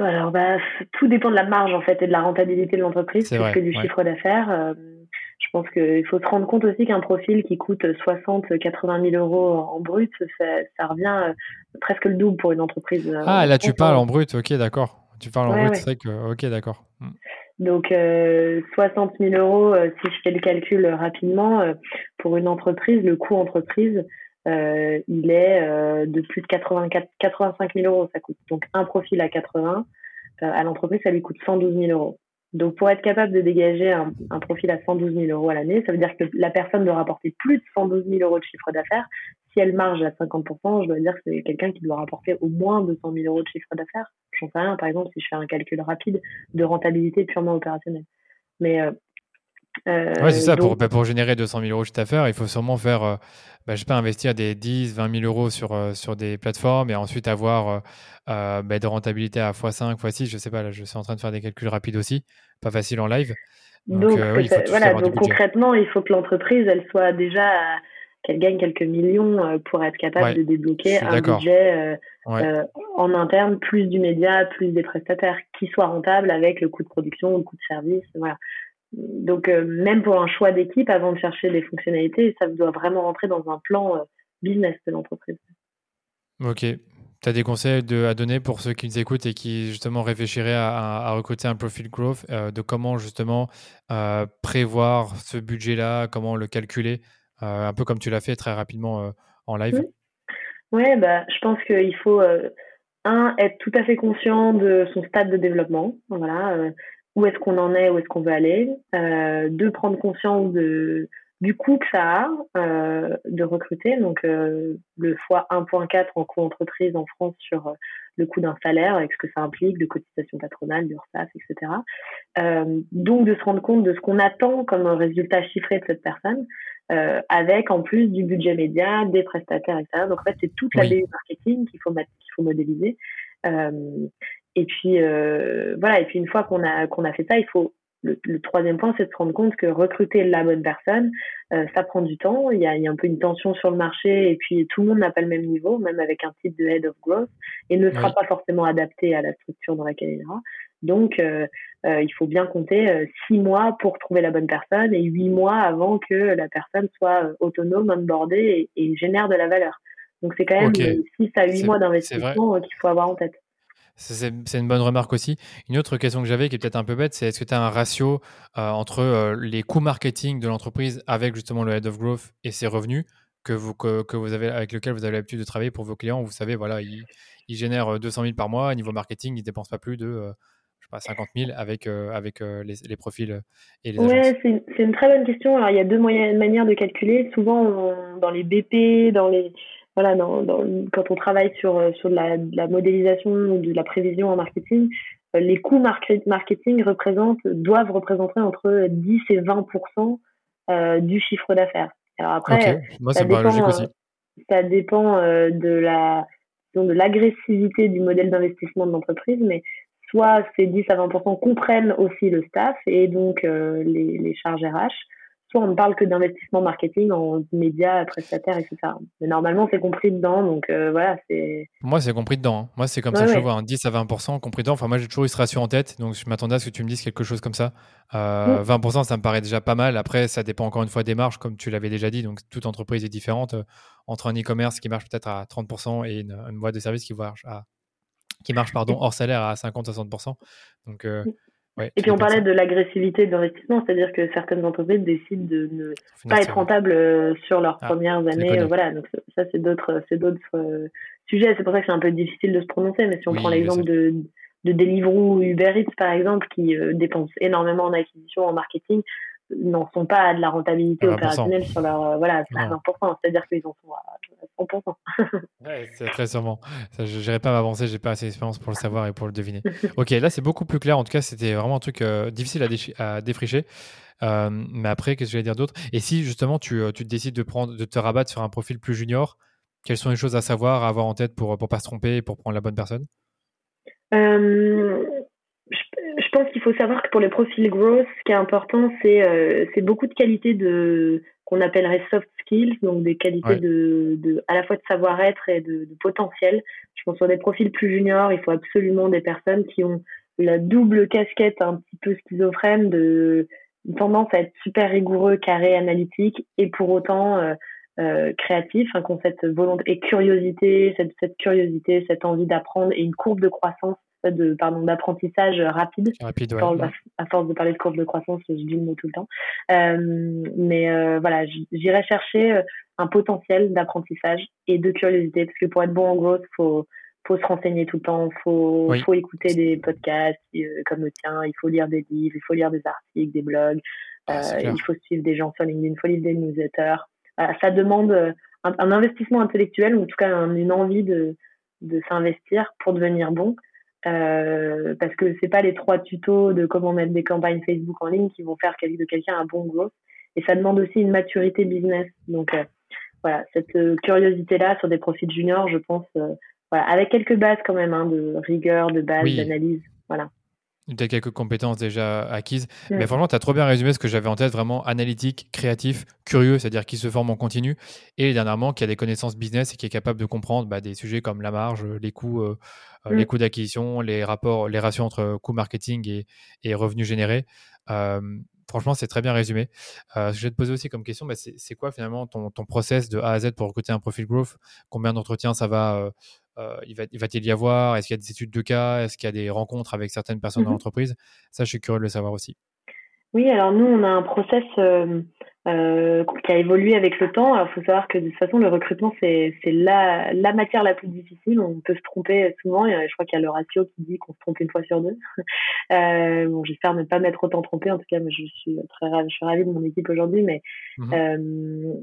Alors, bah, tout dépend de la marge en fait et de la rentabilité de l'entreprise plus que du chiffre d'affaires. Euh, je pense qu'il faut se rendre compte aussi qu'un profil qui coûte 60, 80 000 euros en brut, ça, revient euh, presque le double pour une entreprise. Ah, là, tu parles en brut, ok, d'accord. Tu parles en brut, c'est vrai que. Ok, d'accord. Hmm. Donc, 60 euh, 000 euros, euh, si je fais le calcul rapidement, euh, pour une entreprise, le coût entreprise, il est de plus de 84, 85 000 euros. Ça coûte donc un profil à 80. à l'entreprise, ça lui coûte 112 000 euros. Donc, pour être capable de dégager un, profil à 112 000 euros à l'année, ça veut dire que la personne doit rapporter plus de 112 000 euros de chiffre d'affaires. Si elle marge à 50%, je dois dire que c'est quelqu'un qui doit rapporter au moins 200 000 euros de chiffre d'affaires. J'en sais rien, par exemple, si je fais un calcul rapide de rentabilité purement opérationnelle. Mais euh, euh, c'est ça. Pour, bah, pour, générer 200 000 euros de chiffre d'affaires, il faut sûrement faire, euh, bah, je sais pas, investir des 10, 20 000 euros sur, sur des plateformes et ensuite avoir bah, de rentabilité à x5, x6. Je sais pas, là, je suis en train de faire des calculs rapides aussi. Pas facile en live. Donc, voilà, donc concrètement, il faut que l'entreprise, elle soit déjà, qu'elle gagne quelques millions pour être capable de débloquer un budget en interne, plus du média, plus des prestataires, qui soient rentables avec le coût de production, le coût de service. Voilà. Donc, euh, même pour un choix d'équipe, avant de chercher des fonctionnalités, ça doit vraiment rentrer dans un plan euh, business de l'entreprise. Ok. Tu as des conseils de, à donner pour ceux qui nous écoutent et qui justement réfléchiraient à, recruter un profil growth, euh, de comment justement prévoir ce budget-là, comment le calculer, un peu comme tu l'as fait très rapidement en live? Oui, ouais, bah, je pense qu'il faut, un, être tout à fait conscient de son stade de développement. Voilà où est-ce qu'on en est, où est-ce qu'on veut aller. Euh, deux, prendre conscience de, du coût que ça a euh, de recruter, donc euh, le fois 1.4 en coût entreprise en France sur euh, le coût d'un salaire, avec ce que ça implique, de cotisation patronale, d'URSSAF, etc. Euh, donc de se rendre compte de ce qu'on attend comme résultat chiffré de cette personne, euh, avec en plus du budget média, des prestataires, etc. Donc en fait, c'est toute la oui. marketing qu'il faut, qu'il faut modéliser. Euh, et puis euh, voilà, et puis une fois qu'on a qu'on a fait ça, il faut le, troisième point, c'est de se rendre compte que recruter la bonne personne, euh, ça prend du temps. Il y, a, il y a un peu une tension sur le marché et puis tout le monde n'a pas le même niveau, même avec un type de head of growth, et ne sera pas forcément adapté à la structure dans laquelle il ira. Donc, euh, euh, il faut bien compter euh, six mois pour trouver la bonne personne et huit mois avant que la personne soit autonome, onboardée et, et génère de la valeur. Donc, c'est quand même six à huit mois d'investissement qu'il faut avoir en tête. C'est une bonne remarque aussi. Une autre question que j'avais qui est peut-être un peu bête, c'est est-ce que tu as un ratio euh, entre euh, les coûts marketing de l'entreprise avec justement le head of growth et ses revenus que vous, que, vous avez, avec lequel vous avez l'habitude de travailler pour vos clients? Vous savez, voilà, ils, génèrent 200 000 par mois. Niveau marketing, ils ne dépensent pas plus de, je sais pas, 50 000 avec, avec les, profils et les Ouais, c'est une très bonne question. Alors, il y a deux moyens, manières de calculer. Souvent, dans les BP, dans les, voilà, dans, quand on travaille sur, sur de la, de la, modélisation ou de la prévision en marketing, les coûts marketing représentent, doivent représenter entre 10 et 20 du chiffre d'affaires. Alors après, ça, dépend, ça, dépend, de la de l'agressivité du modèle d'investissement de l'entreprise, mais soit ces 10 à 20% comprennent aussi le staff et donc euh, les, les, charges RH, on ne parle que d'investissement marketing en médias, prestataires, etc. Mais normalement, c'est compris dedans, donc euh, voilà, c'est... Moi, c'est compris dedans. Hein. Moi, c'est comme ça que je vois, un 10 à 20% compris dedans. Enfin, moi, j'ai toujours eu ce ratio en tête, donc je m'attendais à ce que tu me dises quelque chose comme ça. 20%, euh, ça me paraît déjà pas mal. Après, ça dépend encore une fois des marges, comme tu l'avais déjà dit, donc toute entreprise est différente. entre un e-commerce qui marche peut-être à 30% et une, une boîte de service qui marche à qui marche pardon, hors salaire à 50-60%. Donc, euh, et puis on parlait de l'agressivité d'investissement, c'est-à-dire que certaines entreprises décident de ne pas être rentables euh, sur leurs ah, premières années. Euh, voilà, donc ça c'est d'autres, c'est d'autres sujets. C'est pour ça que c'est un peu difficile de se prononcer. Mais si on prend l'exemple de, de Deliveroo ou Uber Eats par exemple, qui dépensent énormément en acquisition, en marketing, n'en sont pas à de la rentabilité opérationnelle sur leur euh, voilà à 20%, c'est-à-dire qu'ils en sont à 100%. ouais, c'est très sûrement. je n'irai pas m'avancer, j'ai pas assez d'expérience pour le savoir et pour le deviner. ok, là c'est beaucoup plus clair. En tout cas, c'était vraiment un truc euh, difficile à, à défricher. Euh, mais après, qu'est-ce que je vais dire d'autre? Et si justement tu, tu, décides de prendre, de te rabattre sur un profil plus junior, quelles sont les choses à savoir, à avoir en tête pour pour pas se tromper et pour prendre la bonne personne? Je pense qu'il faut savoir que pour les profils growth, ce qui est important, c'est euh, beaucoup de qualités de qu'on appellerait soft skills, donc des qualités de, de, à la fois de savoir-être et de, de, potentiel. Je pense sur des profils plus juniors, il faut absolument des personnes qui ont la double casquette un petit peu schizophrène de tendance à être super rigoureux, carré, analytique et pour autant euh, euh, créatif, hein, qui ont cette volonté et curiosité, cette, cette curiosité, cette envie d'apprendre et une courbe de croissance de pardon d'apprentissage rapide. rapide à, force de parler de courbe de croissance, je dis le mot tout le temps. Euh, mais euh, voilà, j'irai chercher euh, un potentiel d'apprentissage et de curiosité parce que pour être bon en growth, faut faut se renseigner tout le temps, faut faut écouter des podcasts comme le tien, il faut lire des livres, il faut lire des articles, des blogs, ah, il faut suivre des gens sur LinkedIn, il faut lire des newsletters. ça demande un, un, investissement intellectuel ou en tout cas une envie de de s'investir pour devenir bon. Euh, parce que c'est pas les trois tutos de comment mettre des campagnes Facebook en ligne qui vont faire de quelqu'un un bon growth. Et ça demande aussi une maturité business. Donc euh, voilà, cette euh, curiosité-là sur des profils juniors, je pense, voilà, avec quelques bases quand même, hein, de rigueur, de base, d'analyse. Voilà. Tu as quelques compétences déjà acquises. Mais franchement, tu as trop bien résumé ce que j'avais en tête, vraiment analytique, créatif, curieux, c'est-à-dire qui se forme en continu, et dernièrement qui a des connaissances business et qui est capable de comprendre bah, des sujets comme la marge, les coûts, euh, euh, mm. les coûts d'acquisition, les rapports, les ratios entre coûts marketing et, et revenus générés. Euh, franchement, c'est très bien résumé. je vais te poser aussi comme question, bah, c'est quoi finalement ton, ton, process de A à Z pour recruter un profil growth? Combien d'entretiens ça va euh, il va-t-il va y avoir? Est-ce qu'il y a des études de cas? Est-ce qu'il y a des rencontres avec certaines personnes dans mmh l'entreprise? Ça, je suis curieux de le savoir aussi. Oui, alors nous, on a un process euh, euh, qui a évolué avec le temps. Il faut savoir que de toute façon, le recrutement, c'est la, la matière la plus difficile. On peut se tromper souvent. je crois qu'il y a le ratio qui dit qu'on se trompe une fois sur deux. bon, J'espère ne pas m'être autant trompé. En tout cas, je suis très ravie, je suis ravie de mon équipe aujourd'hui. Mais mmh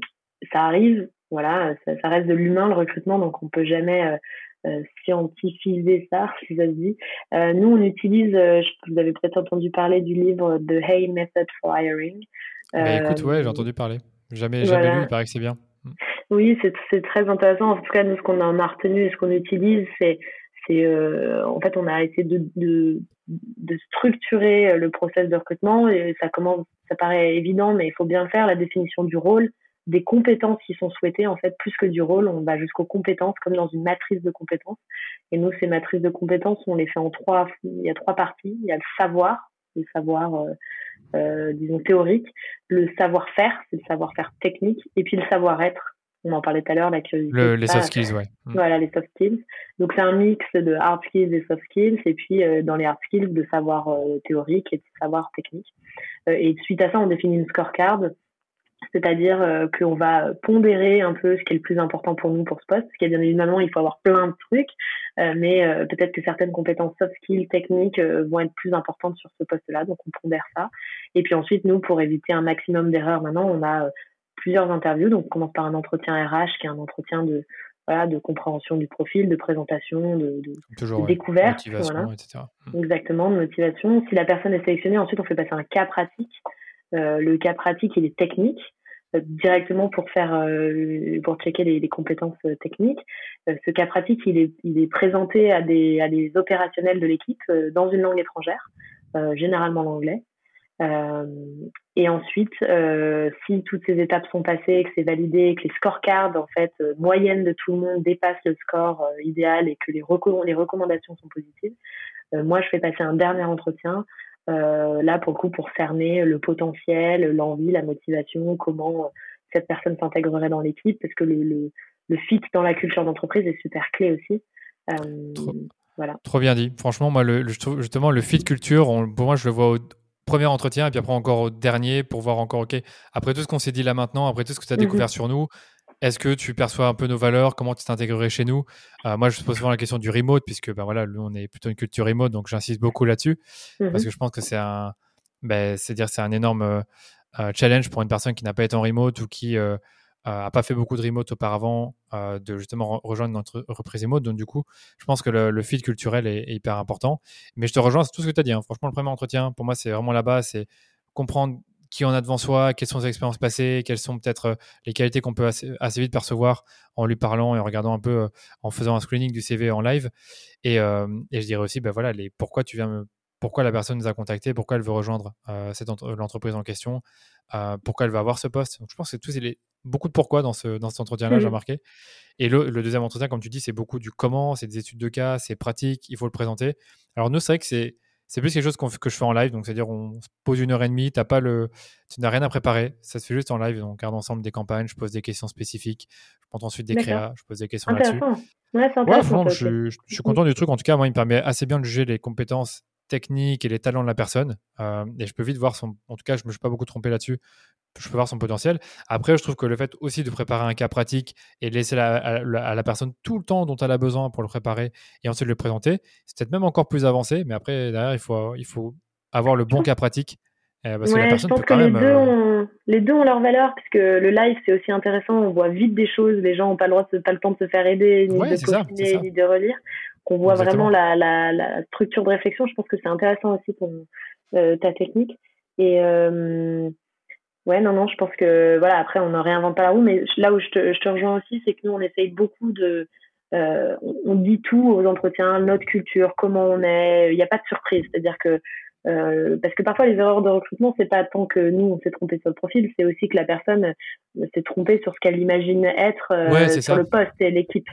ça arrive voilà, ça, reste de l'humain le recrutement, donc on peut jamais euh, euh, scientifiser ça, si ça se dit. Euh, nous, on utilise, vous avez peut-être entendu parler du livre The Hay Method for Hiring. Bah, écoute, ouais, j'ai entendu parler. Jamais, jamais lu, il paraît que c'est bien. Mm. Oui, c'est très intéressant. En tout cas, nous, ce qu'on en a retenu et ce qu'on utilise, c'est c'est en fait on a essayé de, de, de, structurer le process de recrutement et ça commence ça paraît évident mais il faut bien le faire la définition du rôle des compétences qui sont souhaitées, en fait, plus que du rôle. On va jusqu'aux compétences, comme dans une matrice de compétences. Et nous, ces matrices de compétences, on les fait en trois, il y a trois parties. Il y a le savoir, le savoir, euh, euh, disons, théorique, le savoir-faire, c'est le savoir-faire technique, et puis le savoir-être. On en parlait tout à l'heure, la curiosité. les soft skills, ouais. Mm. Voilà, les soft skills. Donc, c'est un mix de hard skills et soft skills, et puis euh, dans les hard skills, de savoir théorique et de savoir technique. et suite à ça, on définit une scorecard c'est-à-dire euh, qu'on va pondérer un peu ce qui est le plus important pour nous pour ce poste, parce qu'il y a bien évidemment, il faut avoir plein de trucs, euh, mais euh, peut-être que certaines compétences soft skills, techniques vont être plus importantes sur ce poste-là, donc on pondère ça. Et puis ensuite, nous, pour éviter un maximum d'erreurs, maintenant, on a plusieurs interviews, donc on commence par un entretien RH, qui est un entretien de voilà, de compréhension du profil, de présentation, de, de, découverte, voilà. etc. Mm. Exactement, de motivation. Si la personne est sélectionnée, ensuite on fait passer un cas pratique. Le cas pratique, il est technique directement pour faire euh, pour checker les, compétences euh, techniques. Euh, ce cas pratique, il est, présenté à des, à des opérationnels de l'équipe dans une langue étrangère, généralement l'anglais. et ensuite, si toutes ces étapes sont passées, que c'est validé, que les scorecards en fait moyenne de tout le monde dépassent le score idéal et que les, les recommandations sont positives, moi je fais passer un dernier entretien euh, là, pour le coup, pour cerner le potentiel, l'envie, la motivation, comment euh, cette personne s'intégrerait dans l'équipe, parce que le, le, le, fit dans la culture d'entreprise est super clé aussi. Euh, trop, voilà. trop bien dit. Franchement, moi, le, justement, le fit culture, pour moi, je le vois au premier entretien et puis après encore au dernier pour voir encore, OK, après tout ce qu'on s'est dit là maintenant, après tout ce que tu as mmh découvert sur nous, est-ce que tu perçois un peu nos valeurs? Comment tu t'intégrerais chez nous? Euh, Moi, je pose souvent la question du remote, puisque ben voilà, nous, on est plutôt une culture remote, donc j'insiste beaucoup là-dessus, parce mmh que je pense que c'est un, ben, c'est dire, c'est un énorme euh, euh, challenge pour une personne qui n'a pas été en remote ou qui n'a pas fait beaucoup de remote auparavant, de justement rejoindre notre reprise remote. Donc, du coup, je pense que le, le feed culturel est, hyper important. Mais je te rejoins, c'est tout ce que tu as dit. Hein. Franchement, le premier entretien, pour moi, c'est vraiment la base, c'est comprendre qui on a devant soi, quelles sont ses expériences passées, quelles sont peut-être euh, les qualités qu'on peut assez, vite percevoir en lui parlant et en regardant un peu, euh, en faisant un screening du CV en live. Et, euh, et je dirais aussi, ben voilà, les, pourquoi tu viens me, pourquoi la personne nous a contacté, pourquoi elle veut rejoindre cette l'entreprise en question, pourquoi elle va avoir ce poste. Donc je pense que tout, c'est beaucoup de pourquoi dans, ce, dans cet entretien-là, j'ai mmh. remarqué. Et le, le, deuxième entretien, comme tu dis, c'est beaucoup du comment, c'est des études de cas, c'est pratique, il faut le présenter. Alors nous, c'est vrai que c'est c'est plus quelque chose que je fais en live. Donc, c'est-à-dire, on se pose une heure et demie, as pas le, tu n'as rien à préparer. Ça se fait juste en live. On regarde ensemble des campagnes, je pose des questions spécifiques. Je prends ensuite des créas, je pose des questions là-dessus. Ouais, ouais je, je, suis content du truc. En tout cas, moi, il me permet assez bien de juger les compétences techniques et les talents de la personne. Euh, et je peux vite voir son. En tout cas, je ne me suis pas beaucoup trompé là-dessus je peux voir son potentiel. Après, je trouve que le fait aussi de préparer un cas pratique et de laisser à, la personne tout le temps dont elle a besoin pour le préparer et ensuite le présenter, c'est peut-être même encore plus avancé. Mais après, derrière, il faut, il faut avoir le bon cas pratique. Euh, parce que la personne je pense que les, deux euh, ont, les deux ont leur valeur, puisque le live, c'est aussi intéressant. On voit vite des choses. Les gens n'ont pas, le droit pas le temps de se faire aider, ni de copiner, ni de relire. Qu'on voit vraiment la, la, structure de réflexion. Je pense que c'est intéressant aussi pour euh, ta technique. Et, Ouais, non, non, je pense que voilà, après on ne réinvente pas la roue, mais là où je te, je te rejoins aussi, c'est que nous on essaye beaucoup de, euh, on dit tout aux entretiens, notre culture, comment on est, il n'y a pas de surprise, c'est-à-dire que euh, parce que parfois les erreurs de recrutement, c'est pas tant que nous on s'est trompé sur le profil, c'est aussi que la personne s'est trompée sur ce qu'elle imagine être euh, sur le poste et l'équipe.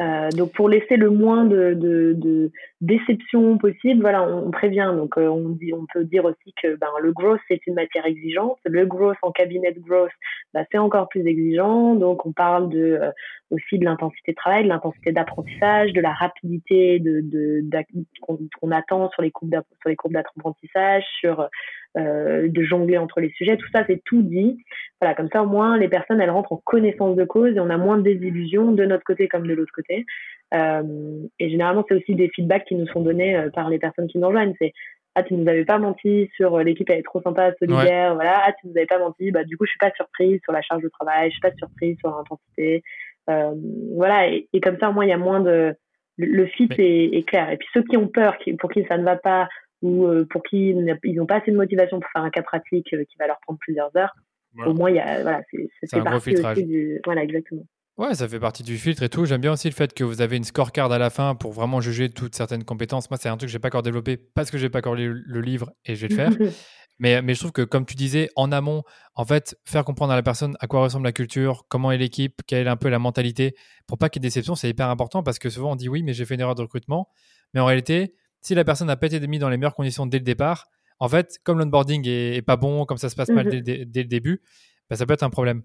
Euh, donc pour laisser le moins de, de, de déception possible, voilà, on, prévient. Donc euh, on dit, on peut dire aussi que ben, le growth c'est une matière exigeante. Le growth en cabinet de growth, ben, c'est encore plus exigeant. Donc on parle de euh, aussi de l'intensité de travail, de l'intensité d'apprentissage, de la rapidité de, de, qu'on attend sur les courbes sur les courbes d'apprentissage, sur euh, de jongler entre les sujets. Tout ça c'est tout dit. Voilà, comme ça au moins les personnes elles rentrent en connaissance de cause et on a moins de désillusions de notre côté comme de l'autre côté. Euh, et généralement c'est aussi des feedbacks qui nous sont donnés euh, par les personnes qui nous rejoignent. C'est ah tu nous avais pas menti sur euh, l'équipe elle est trop sympa solidaire voilà ah tu nous avais pas menti bah du coup je suis pas surprise sur la charge de travail je suis pas surprise sur l'intensité euh, voilà, et, comme ça, au moins, il y a moins de. Le, fit est, clair. Et puis ceux qui ont peur, qui, pour qui ça ne va pas, ou euh, pour qui ils n'ont pas assez de motivation pour faire un cas pratique euh, qui va leur prendre plusieurs heures, au moins, il y a, voilà, c'est partie aussi du. Voilà, exactement. Ouais, ça fait partie du filtre et tout. J'aime bien aussi le fait que vous avez une scorecard à la fin pour vraiment juger toutes certaines compétences. Moi, c'est un truc que j'ai pas encore développé parce que j'ai pas encore lu le livre et je vais le faire. Mais, mais je trouve que, comme tu disais, en amont, en fait, faire comprendre à la personne à quoi ressemble la culture, comment est l'équipe, quelle est un peu la mentalité, pour pas qu'il y ait déception, c'est hyper important parce que souvent on dit oui, mais j'ai fait une erreur de recrutement. Mais en réalité, si la personne n'a pas été mise dans les meilleures conditions dès le départ, en fait, comme l'onboarding est, est, pas bon, comme ça se passe mal mmh dès, dès, le début, bah, ça peut être un problème.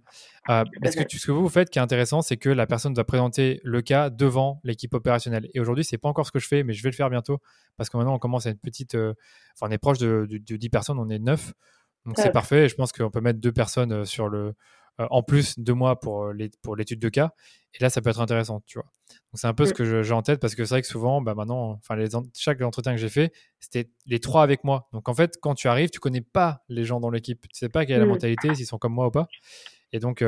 Euh, parce que ce que vous, faites qui est intéressant, c'est que la personne doit présenter le cas devant l'équipe opérationnelle. Et aujourd'hui, c'est pas encore ce que je fais, mais je vais le faire bientôt parce que maintenant, on commence à être petite. Euh, enfin, on est proche de, 10 personnes, on est 9. Donc c'est parfait. je pense qu'on peut mettre deux personnes sur le, en plus de moi pour l'étude de cas. Et là, ça peut être intéressant, tu vois. Donc c'est un peu ce mmh. que j'ai en tête parce que c'est vrai que souvent, bah maintenant, enfin les, chaque entretien que j'ai fait, c'était les trois avec moi. Donc en fait, quand tu arrives, tu connais pas les gens dans l'équipe, tu sais pas quelle est la mmh. mentalité, s'ils sont comme moi ou pas. Et donc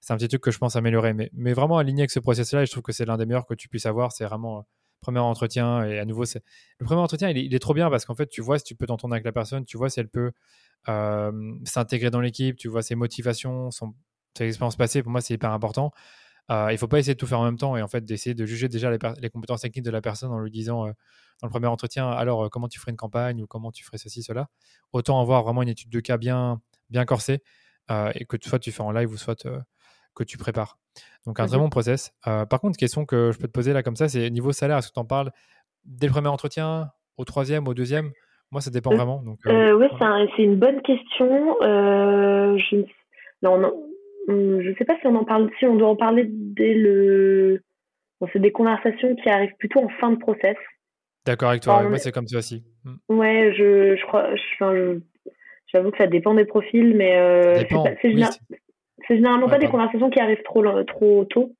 c'est un petit truc que je pense améliorer. Mais, mais vraiment aligné avec ce processus-là, et je trouve que c'est l'un des meilleurs que tu puisses avoir. C'est vraiment premier entretien et à nouveau c'est le premier entretien il est, trop bien parce qu'en fait tu vois si tu peux t'entendre avec la personne tu vois si elle peut s'intégrer dans l'équipe tu vois ses motivations son, ses expériences passées. Pour moi c'est hyper important. Euh, il faut pas essayer de tout faire en même temps et en fait d'essayer de juger déjà les, compétences techniques de la personne en lui disant euh, dans le premier entretien alors euh, comment tu ferais une campagne ou comment tu ferais ceci cela? Autant avoir vraiment une étude de cas bien bien corsée et que soit tu fais en live ou soit que tu prépares donc un très bon process par contre question que je peux te poser là comme ça c'est niveau salaire est-ce que tu en parles dès le premier entretien au troisième au deuxième? Moi ça dépend vraiment donc oui c'est une bonne question je... non, non je ne sais pas si on en parle, si on doit en parler dès le. Bon, c'est des conversations qui arrivent plutôt en fin de process. D'accord avec toi, moi c'est comme ça aussi. Hum. Ouais, je, je crois, j'avoue que ça dépend des profils, mais euh, c'est généralement pas des conversations qui arrivent trop, trop tôt.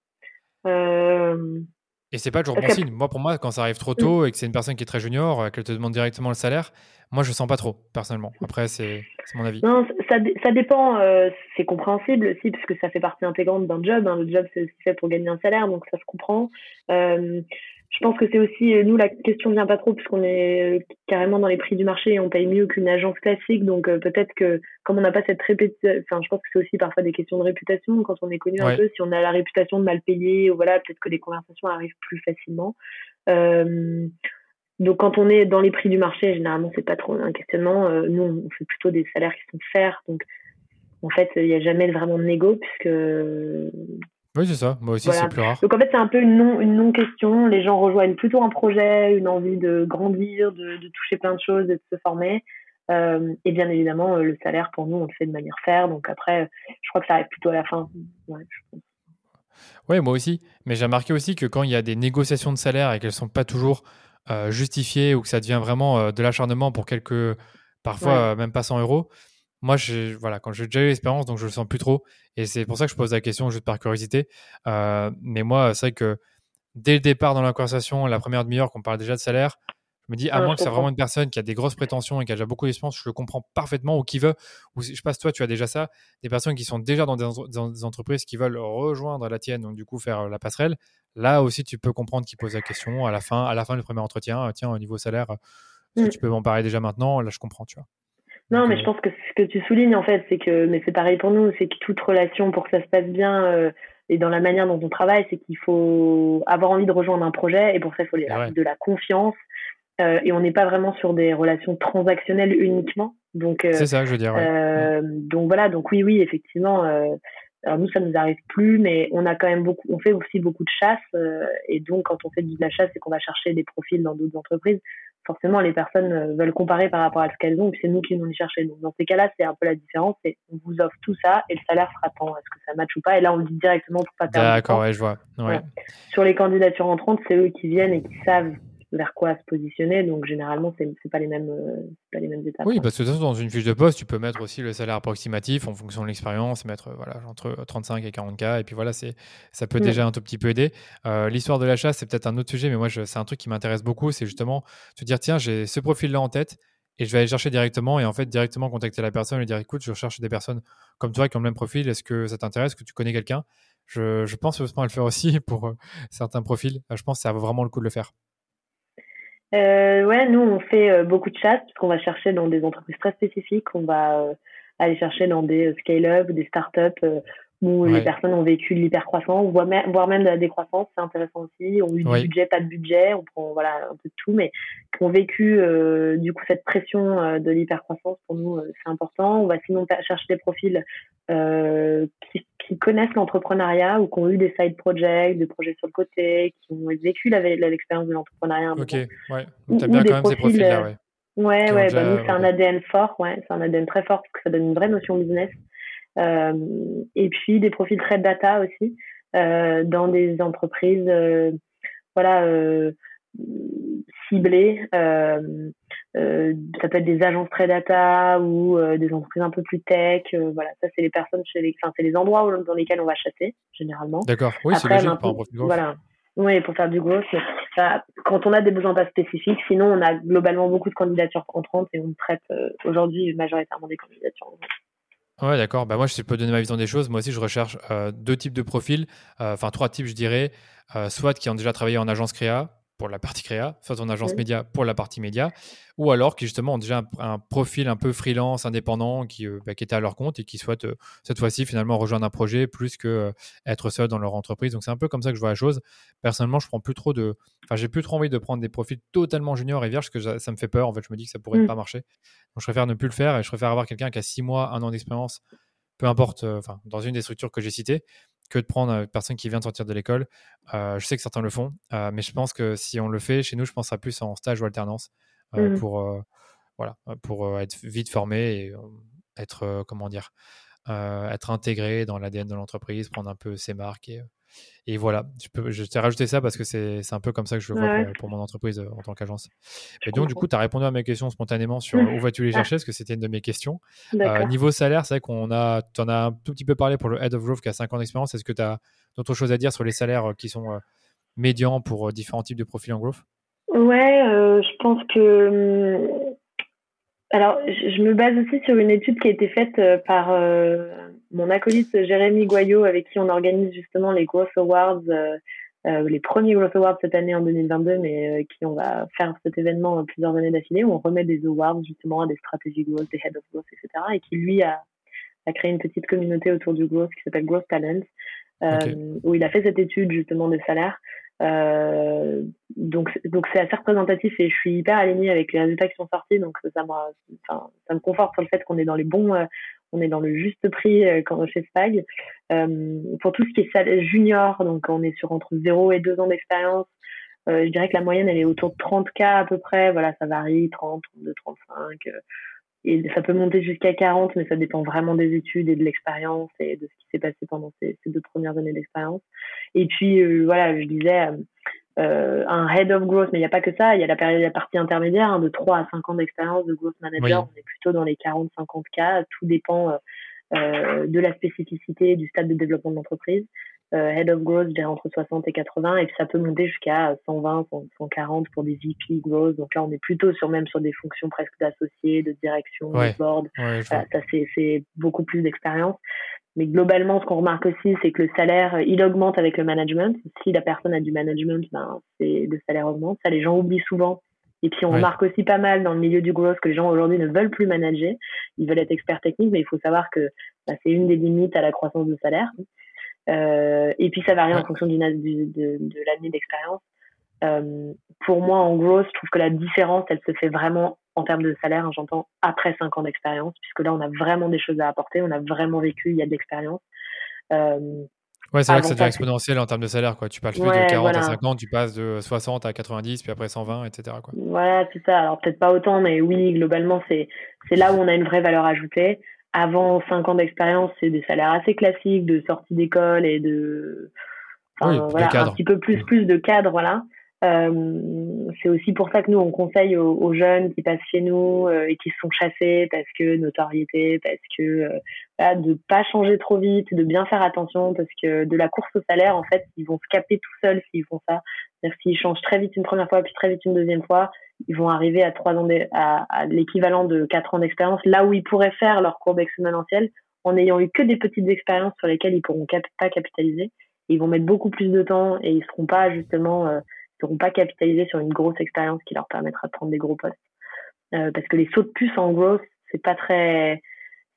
Euh, et c'est pas toujours bon signe. Moi, pour moi, quand ça arrive trop tôt et que c'est une personne qui est très junior, euh, qu'elle te demande directement le salaire, moi, je sens pas trop, personnellement. Après, c'est mon avis. Non, ça, ça dépend. Euh, c'est compréhensible aussi, parce que ça fait partie intégrante d'un job. Hein. Le job, c'est aussi fait pour gagner un salaire, donc ça se comprend. Euh, je pense que c'est aussi, euh, nous, la question vient pas trop puisqu'on est euh, carrément dans les prix du marché et on paye mieux qu'une agence classique. Donc euh, peut-être que comme on n'a pas cette réputation, enfin je pense que c'est aussi parfois des questions de réputation. Quand on est connu un peu, si on a la réputation de mal payer, ou voilà, peut-être que les conversations arrivent plus facilement. Euh, donc quand on est dans les prix du marché, généralement c'est pas trop un questionnement. nous, on fait plutôt des salaires qui sont fairs. Donc en fait, il n'y a jamais vraiment de négo puisque oui, c'est ça. Moi aussi, c'est plus rare. Donc en fait, c'est un peu une non, une non question. Les gens rejoignent plutôt un projet, une envie de grandir, de, de toucher plein de choses, de se former. Euh, et bien évidemment, euh, le salaire pour nous, on le fait de manière faire. Donc après, je crois que ça arrive plutôt à la fin. Ouais, ouais moi aussi. Mais j'ai remarqué aussi que quand il y a des négociations de salaire et qu'elles sont pas toujours euh, justifiées ou que ça devient vraiment euh, de l'acharnement pour quelques, parfois même pas 100 euros, moi, voilà, quand j'ai déjà eu l'expérience, donc je le sens plus trop. Et c'est pour ça que je pose la question juste par curiosité. Euh, mais moi, c'est vrai que dès le départ dans la conversation, la première demi-heure, qu'on parle déjà de salaire, je me dis, à moins que c'est vraiment une personne qui a des grosses prétentions et qui a déjà beaucoup d'expérience, je le comprends parfaitement, ou qui veut, ou je passe toi, tu as déjà ça, des personnes qui sont déjà dans des, entreprises qui veulent rejoindre la tienne, donc du coup faire la passerelle. Là aussi, tu peux comprendre qu'ils posent la question à la fin, à la fin du premier entretien. Tiens, au niveau salaire, mm. tu peux m'en parler déjà maintenant? Là, je comprends, tu vois. Non, mais je pense que ce que tu soulignes, en fait, c'est que, mais c'est pareil pour nous, c'est que toute relation, pour que ça se passe bien, euh, et dans la manière dont on travaille, c'est qu'il faut avoir envie de rejoindre un projet, et pour ça, il faut de la confiance, euh, et on n'est pas vraiment sur des relations transactionnelles uniquement. Donc, euh, c'est ça, je veux dire. Euh, donc voilà, donc oui, oui, effectivement. Euh, alors nous, ça nous arrive plus, mais on a quand même beaucoup, on fait aussi beaucoup de chasse, et donc quand on fait de la chasse et qu'on va chercher des profils dans d'autres entreprises, forcément les personnes euh, veulent comparer par rapport à ce qu'elles ont, puis c'est nous qui nous les chercher. Donc dans ces cas-là, c'est un peu la différence, c'est on vous offre tout ça et le salaire sera tant. Est-ce que ça matche ou pas? Et là, on le dit directement pour pas perdre. D'accord, ouais, je vois. Sur les candidatures entrantes, c'est eux qui viennent et qui savent vers quoi se positionner. Donc généralement, c'est n'est pas les mêmes euh, pas les mêmes étapes. Oui, parce que de toute façon, dans une fiche de poste, tu peux mettre aussi le salaire approximatif en fonction de l'expérience, mettre voilà entre 35 et 40 k, et puis voilà, c'est ça peut déjà un tout petit peu aider. Euh, l'histoire de l'achat, c'est peut-être un autre sujet, mais moi, c'est un truc qui m'intéresse beaucoup, c'est justement te dire tiens, j'ai ce profil-là en tête. Et je vais aller chercher directement et en fait directement contacter la personne et dire écoute, je recherche des personnes comme toi qui ont le même profil. Est-ce que ça t'intéresse? Que tu connais quelqu'un? Je, je, pense à le faire aussi pour euh, certains profils. je pense que ça vaut vraiment le coup de le faire. Euh, ouais, nous, on fait euh, beaucoup de chasse puisqu'on va chercher dans des entreprises très spécifiques. On va euh, aller chercher dans des scale-up, des start-up où les personnes ont vécu de l'hypercroissance, voire même de la décroissance, c'est intéressant aussi. On a eu du budget, pas de budget, on prend voilà un peu de tout, mais qui ont vécu du coup cette pression de l'hypercroissance pour nous c'est important. On va sinon chercher des profils qui qui connaissent l'entrepreneuriat ou qui ont eu des side projects, des projets sur le côté, qui ont vécu l'expérience de l'entrepreneuriat. Ok, ouais. Donc, as bien quand même ces profils-là, ouais. Ouais, ouais, bah, nous, c'est un ADN fort, ouais, c'est un ADN très fort parce que ça donne une vraie notion business. Euh, et puis, des profils très data aussi, euh, dans des entreprises, euh, voilà, ciblées. Euh, ça peut être des agences très data ou des entreprises un peu plus tech. voilà, ça c'est les personnes chez les, enfin c'est les endroits dans lesquels on va chasser généralement. D'accord. Oui, c'est logique par rapport Voilà. Oui, pour faire du growth, quand on a des besoins pas spécifiques, sinon on a globalement beaucoup de candidatures entrantes et on traite aujourd'hui majoritairement des candidatures. Ouais, d'accord. Bah, moi, je peux donner ma vision des choses. Moi aussi, je recherche deux types de profils, enfin trois types, je dirais. soit qui ont déjà travaillé en agence créa, pour la partie créa, soit en agence média pour la partie média, ou alors qui justement ont déjà un, profil un peu freelance, indépendant, qui, euh, bah, qui était à leur compte et qui souhaitent euh, cette fois-ci finalement rejoindre un projet plus que euh, être seul dans leur entreprise. Donc c'est un peu comme ça que je vois la chose. Personnellement, je prends plus trop de, enfin j'ai plus trop envie de prendre des profils totalement juniors et vierges, parce que ça me fait peur. En fait, je me dis que ça pourrait mmh. pas marcher. Donc je préfère ne plus le faire et je préfère avoir quelqu'un qui a six mois, un an d'expérience, peu importe, enfin dans une des structures que j'ai citées, que de prendre une personne qui vient de sortir de l'école. Euh, je sais que certains le font, euh, mais je pense que si on le fait chez nous, je pense à plus en stage ou alternance euh, mmh. pour, voilà, pour être vite formé et être, comment dire, être intégré dans l'ADN de l'entreprise, prendre un peu ses marques et et voilà, je, peux, je t'ai rajouté ça parce que c'est un peu comme ça que je le vois pour, mon entreprise euh, en tant qu'agence. Et donc, du coup, tu as répondu à mes questions spontanément sur où vas-tu les ah. chercher, parce que c'était une de mes questions. Euh, niveau salaire, c'est vrai qu'on a, tu en as un tout petit peu parlé pour le Head of Growth qui a 5 ans d'expérience. Est-ce que tu as d'autres choses à dire sur les salaires euh, qui sont médians pour différents types de profils en growth? Ouais, je pense que. Hum, alors, je me base aussi sur une étude qui a été faite par mon acolyte Jérémy Goyot, avec qui on organise justement les Growth Awards, euh, euh, les premiers Growth Awards cette année en 2022, mais euh, qui on va faire cet événement plusieurs années d'affilée, où on remet des awards justement à des stratégies growth, des head of growth, etc. Et qui lui a, a créé une petite communauté autour du growth qui s'appelle Growth Talents, où il a fait cette étude justement des salaires. Donc donc c'est assez représentatif et je suis hyper alignée avec les résultats qui sont sortis donc ça ça me conforte sur le fait qu'on est dans les bons on est dans le juste prix euh, quand chez Spag. Euh, pour tout ce qui est junior, donc on est sur entre 0 et 2 ans d'expérience, euh, je dirais que la moyenne elle est autour de 30K à peu près, voilà, ça varie, 30, 32, 35, et ça peut monter jusqu'à 40, mais ça dépend vraiment des études et de l'expérience et de ce qui s'est passé pendant ces, deux premières années d'expérience. Et puis, voilà, je disais, un head of growth, mais il n'y a pas que ça, il y a la, période, la partie intermédiaire hein, de 3 à 5 ans d'expérience de growth manager, on est plutôt dans les 40-50 cas, tout dépend euh, euh, de la spécificité du stade de développement de l'entreprise. Euh, head of growth, je dirais entre 60 et 80, et puis ça peut monter jusqu'à 120, 140 pour des VP growth. Donc là, on est plutôt sur même sur des fonctions presque d'associés, de direction, de board. ça, c'est beaucoup plus d'expérience. Mais globalement, ce qu'on remarque aussi, c'est que le salaire, il augmente avec le management. Si la personne a du management, ben, le salaire augmente. Ça, les gens oublient souvent. Et puis, on remarque aussi pas mal dans le milieu du growth que les gens aujourd'hui ne veulent plus manager. Ils veulent être experts techniques, mais il faut savoir que ben, c'est une des limites à la croissance de salaire. Euh, et puis, ça varie en fonction du, de, de l'année d'expérience. Euh, pour moi, en gros, je trouve que la différence, elle se fait vraiment en termes de salaire, hein, j'entends après 5 ans d'expérience, puisque là, on a vraiment des choses à apporter, on a vraiment vécu, il y a de l'expérience. Euh, ouais, c'est vrai que ça devient exponentiel en termes de salaire. Quoi. Tu passes plus de 40 à 50, tu passes de 60 à 90, puis après 120, etc. Quoi. Voilà, c'est ça. Alors peut-être pas autant, mais oui, globalement, c'est là où on a une vraie valeur ajoutée. Avant 5 ans d'expérience, c'est des salaires assez classiques de sortie d'école et de. Enfin, voilà, un petit peu plus, mm. plus de cadre, voilà. Euh, c'est aussi pour ça que nous, on conseille aux, jeunes qui passent chez nous euh, et qui se sont chassés parce que notoriété, parce que euh, voilà, de pas changer trop vite, de bien faire attention parce que de la course au salaire, en fait, ils vont se capter tout seuls s'ils font ça. C'est-à-dire s'ils changent très vite une première fois puis très vite une deuxième fois, ils vont arriver à trois ans à, l'équivalent de quatre ans d'expérience, là où ils pourraient faire leur courbe exponentielle en n'ayant eu que des petites expériences sur lesquelles ils pourront pas capitaliser. Ils vont mettre beaucoup plus de temps et ils seront pas justement euh, ne seront pas capitalisés sur une grosse expérience qui leur permettra de prendre des gros postes. Euh, parce que les sauts de puce en growth, c'est pas très,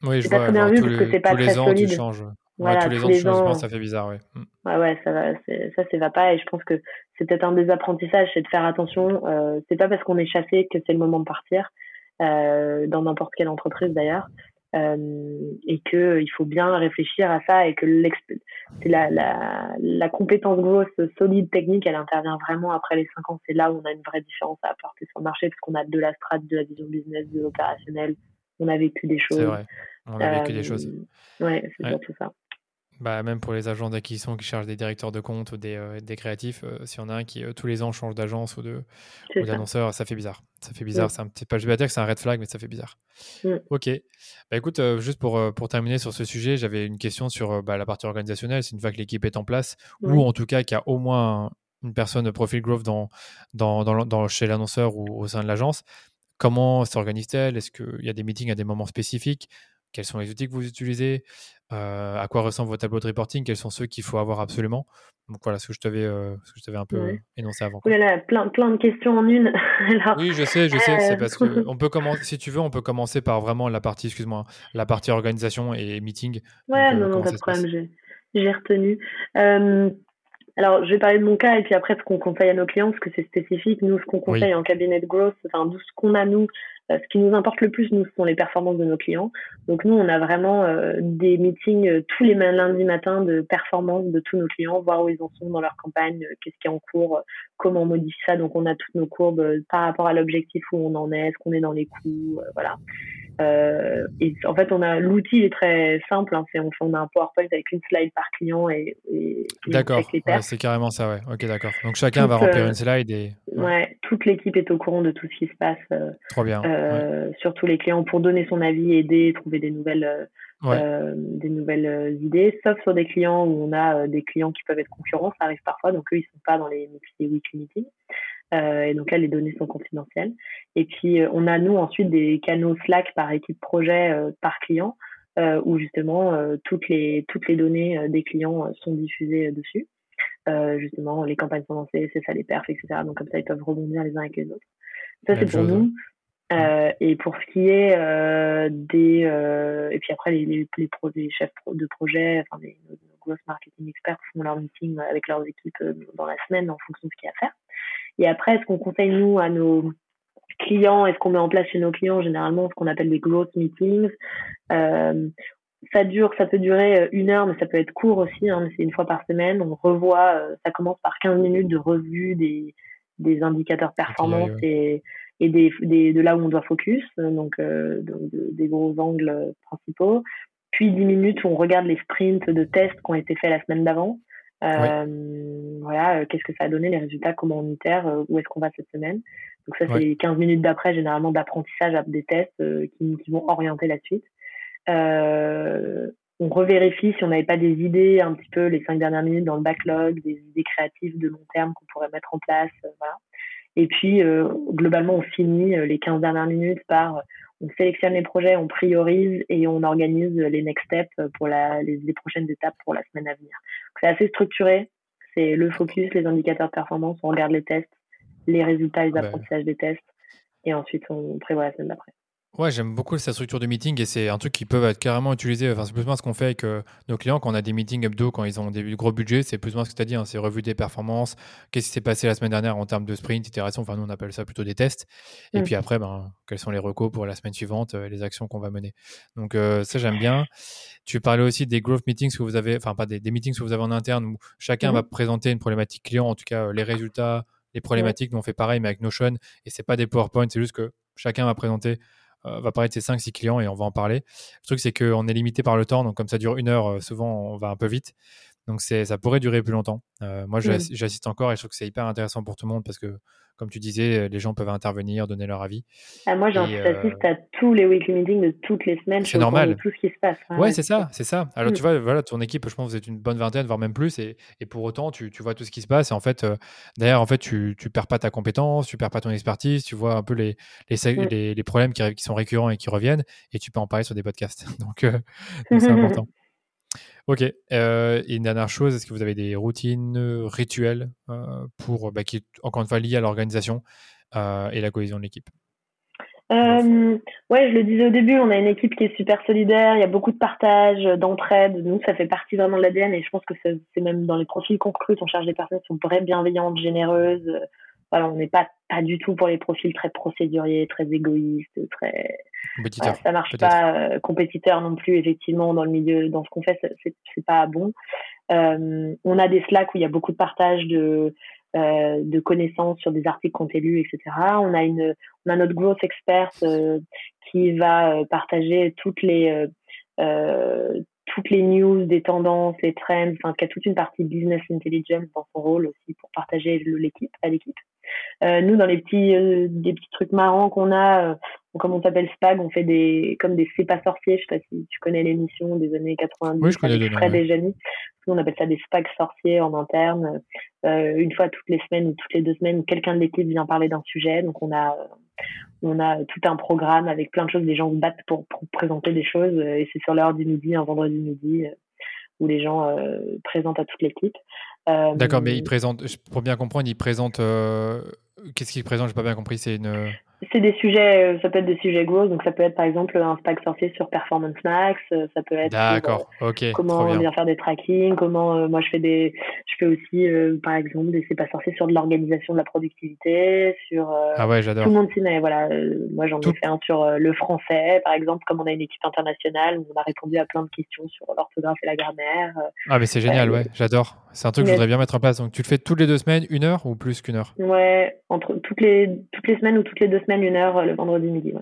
oui, je pas très bien vu parce que c'est pas très ans, solide. Tu changes. Voilà, tous les ans, les ans, ça fait bizarre, oui. Mm. Ouais, ouais, ça va, ça, c'est va pas. Et je pense que c'est peut-être un des apprentissages, c'est de faire attention. Euh, c'est pas parce qu'on est chassé que c'est le moment de partir, euh, dans n'importe quelle entreprise d'ailleurs. Euh, et que il faut bien réfléchir à ça et que la, la, la compétence grosse solide technique elle intervient vraiment après les 5 ans. C'est là où on a une vraie différence à apporter sur le marché parce qu'on a de la strat de la vision business de l'opérationnel. On a vécu des choses. c'est vrai. On a vécu des choses. Euh, ouais c'est surtout ça Bah, même pour les agents d'acquisition qui cherchent des directeurs de compte ou des, euh, des créatifs, euh, s'il y en a un qui tous les ans change d'agence ou d'annonceur, ça fait bizarre. Ça fait bizarre. C'est un petit, pas, je vais pas dire que c'est un red flag, mais ça fait bizarre. Mm. Ok. Bah, écoute, juste pour, pour terminer sur ce sujet, j'avais une question sur bah, la partie organisationnelle. C'est une fois que l'équipe est en place, ou en tout cas qu'il y a au moins une personne de profil growth dans, dans, dans, dans chez l'annonceur ou au sein de l'agence. Comment s'organise-t-elle? Est-ce qu'il y a des meetings à des moments spécifiques? Quels sont les outils que vous utilisez, euh, à quoi ressemblent vos tableaux de reporting, quels sont ceux qu'il faut avoir absolument. Donc voilà ce que je t'avais, euh, un peu énoncé avant. Oui, là, plein, plein de questions en une. oui, je sais, je sais. C'est parce que euh, on peut commencer, si tu veux, on peut commencer par vraiment la partie, excuse-moi, la partie organisation et meeting. Ouais, non, non, pas de problème. J'ai retenu. alors, je vais parler de mon cas et puis après ce qu'on conseille à nos clients, parce que c'est spécifique. Nous, ce qu'on conseille en cabinet de growth, enfin, ce qu'on a nous, euh, ce qui nous importe le plus, nous, ce sont les performances de nos clients. Donc nous, on a vraiment euh, des meetings euh, tous les lundis matins de performance de tous nos clients, voir où ils en sont dans leur campagne, qu'est-ce qui est en cours, comment on modifie ça. Donc on a toutes nos courbes par rapport à l'objectif où on en est, est-ce qu'on est dans les coûts, voilà. Euh, et en fait, on a l'outil est très simple. Hein, on, on, a un PowerPoint avec une slide par client et, et d'accord. c'est carrément ça, ouais. Ok, d'accord. Donc chacun va remplir une slide et ouais. toute l'équipe est au courant de tout ce qui se passe. Euh, Trop bien. Euh, sur tous les clients pour donner son avis, aider, trouver des nouvelles. Euh, des nouvelles idées, sauf sur des clients où on a des clients qui peuvent être concurrents, ça arrive parfois, donc eux ils sont pas dans les, les weekly meetings. Euh, et donc là, les données sont confidentielles. Et puis, euh, on a, nous, ensuite des canaux Slack par équipe projet, euh, par client, où justement, toutes, les, toutes les données des clients sont diffusées dessus. justement, les campagnes sont lancées, c'est ça les perfs, etc. Donc comme ça, ils peuvent rebondir les uns avec les autres. Ça, c'est pour nous. Euh, et pour ce qui est euh, des et puis après les, les, les, chefs de projet, enfin les, growth marketing experts font leur meeting avec leurs équipes dans la semaine en fonction de ce qu'il y a à faire. Et après, ce qu'on conseille, nous, à nos clients et ce qu'on met en place chez nos clients, généralement, ce qu'on appelle des growth meetings? Euh, ça dure, ça peut durer euh, une heure, mais ça peut être court aussi. Hein, c'est une fois par semaine. On revoit, euh, ça commence par 15 minutes de revue des, des indicateurs performance et, et des, des, de là où on doit focus, donc, euh, des gros angles principaux. Puis 10 minutes où on regarde les sprints de tests qui ont été faits la semaine d'avant. Euh, voilà, euh, qu'est-ce que ça a donné, les résultats, comment on itère, euh, où est-ce qu'on va cette semaine. Donc ça, c'est 15 minutes d'après, généralement d'apprentissage des tests qui, qui, vont orienter la suite. on revérifie si on n'avait pas des idées un petit peu les cinq dernières minutes dans le backlog, des idées créatives de long terme qu'on pourrait mettre en place. voilà. Et puis, globalement, on finit les 15 dernières minutes par on sélectionne les projets, on priorise et on organise les next steps pour la, les, prochaines étapes pour la semaine à venir. C'est assez structuré. C'est le focus, les indicateurs de performance, on regarde les tests, les résultats, les apprentissages des tests et ensuite on prévoit la semaine d'après. Ouais, j'aime beaucoup cette structure de meeting et c'est un truc qui peut être carrément utilisé. Enfin, c'est plus ou moins ce qu'on fait avec euh, nos clients quand on a des meetings hebdo, quand ils ont des gros budgets. C'est plus ou moins ce que tu as dit. Hein, c'est revue des performances. Qu'est-ce qui s'est passé la semaine dernière en termes de sprint, itération. Enfin, nous, on appelle ça plutôt des tests. Et mm. puis après, ben, quels sont les recos pour la semaine suivante, euh, les actions qu'on va mener. Donc, euh, ça, j'aime bien. Tu parlais aussi des growth meetings que vous avez, enfin, pas des, meetings que vous avez en interne où chacun va présenter une problématique client, en tout cas, les résultats, les problématiques. Nous, on fait pareil, mais avec Notion. Et c'est pas des PowerPoint, c'est juste que chacun va présenter euh, va parler de ses 5-6 clients et on va en parler. Le truc, c'est qu'on est limité par le temps, donc comme ça dure une heure, euh, souvent on va un peu vite. Donc ça pourrait durer plus longtemps. Euh, moi, j'assiste encore et je trouve que c'est hyper intéressant pour tout le monde parce que comme tu disais, les gens peuvent intervenir, donner leur avis. Ah, moi, j'assiste à tous les weekly meetings de toutes les semaines. C'est normal. Tout ce qui se passe. ouais, c'est ça, c'est ça. Alors, tu mm. vois, voilà, ton équipe, je pense que vous êtes une bonne vingtaine, voire même plus. Et, et pour autant, tu, tu, vois tout ce qui se passe. Et en fait, d'ailleurs, en fait, tu, tu perds pas ta compétence, tu perds pas ton expertise. Tu vois un peu les, les, mm. les, les problèmes qui, qui, sont récurrents et qui reviennent. Et tu peux en parler sur des podcasts. Donc, c'est important. Ok. Euh, et une dernière chose, est-ce que vous avez des routines euh, rituelles euh, pour, bah, qui encore une fois liées à l'organisation et la cohésion de l'équipe? Ouais, je le disais au début, on a une équipe qui est super solidaire, il y a beaucoup de partage, d'entraide. Nous, ça fait partie vraiment de l'ADN et je pense que c'est même dans les profils qu'on recrute, on cherche des personnes qui sont vraies, bienveillantes, généreuses. Voilà, on n'est pas, pas du tout pour les profils très procéduriers, très égoïstes, très. Voilà, ça marche pas. Euh, compétiteur non plus, effectivement, dans le milieu, dans ce qu'on fait, c'est pas bon. Euh, on a des Slack où il y a beaucoup de partage de, euh, de connaissances sur des articles qu'on a lus, etc. On a une, on a notre growth expert euh, qui va partager toutes les toutes les news, des tendances, les trends, enfin, qui a toute une partie business intelligence dans son rôle aussi pour partager l'équipe à l'équipe. Euh, nous, dans les petits, euh, des petits trucs marrants qu'on a, euh, comme on s'appelle SPAG, on fait des, comme des C'est pas sorciers. Je sais pas si tu connais l'émission des années 90. Oui, je connais avec Fred et Jamy. Nous, on appelle ça des SPAG sorciers en interne. Une fois toutes les semaines ou toutes les deux semaines, quelqu'un de l'équipe vient parler d'un sujet. Donc, on a, on a tout un programme avec plein de choses. Les gens se battent pour, pour présenter des choses et c'est sur l'heure du midi, un vendredi midi où les gens présentent à toute l'équipe. D'accord, mais ils présentent, pour bien comprendre, ils présentent Qu'est-ce qu'il présente? J'ai pas bien compris. C'est une. C'est des sujets, euh, ça peut être des sujets growth, donc ça peut être par exemple un stack sorcier sur Performance Max, euh, ça peut être D'accord, euh, ok. comment bien. faire des tracking, comment moi je fais des, je fais aussi par exemple des c'est pas sorcier sur de l'organisation de la productivité, sur ah ouais j'adore. Tout le monde s'y met, voilà. moi j'en ai fait un sur le français par exemple, comme on a une équipe internationale, on a répondu à plein de questions sur l'orthographe et la grammaire. ah mais c'est génial, ouais, j'adore. C'est un truc que je voudrais bien mettre en place. Donc tu le fais toutes les deux semaines, une heure ou plus qu'une heure? Ouais, entre toutes les toutes les semaines ou toutes les deux semaines une heure euh, le vendredi midi.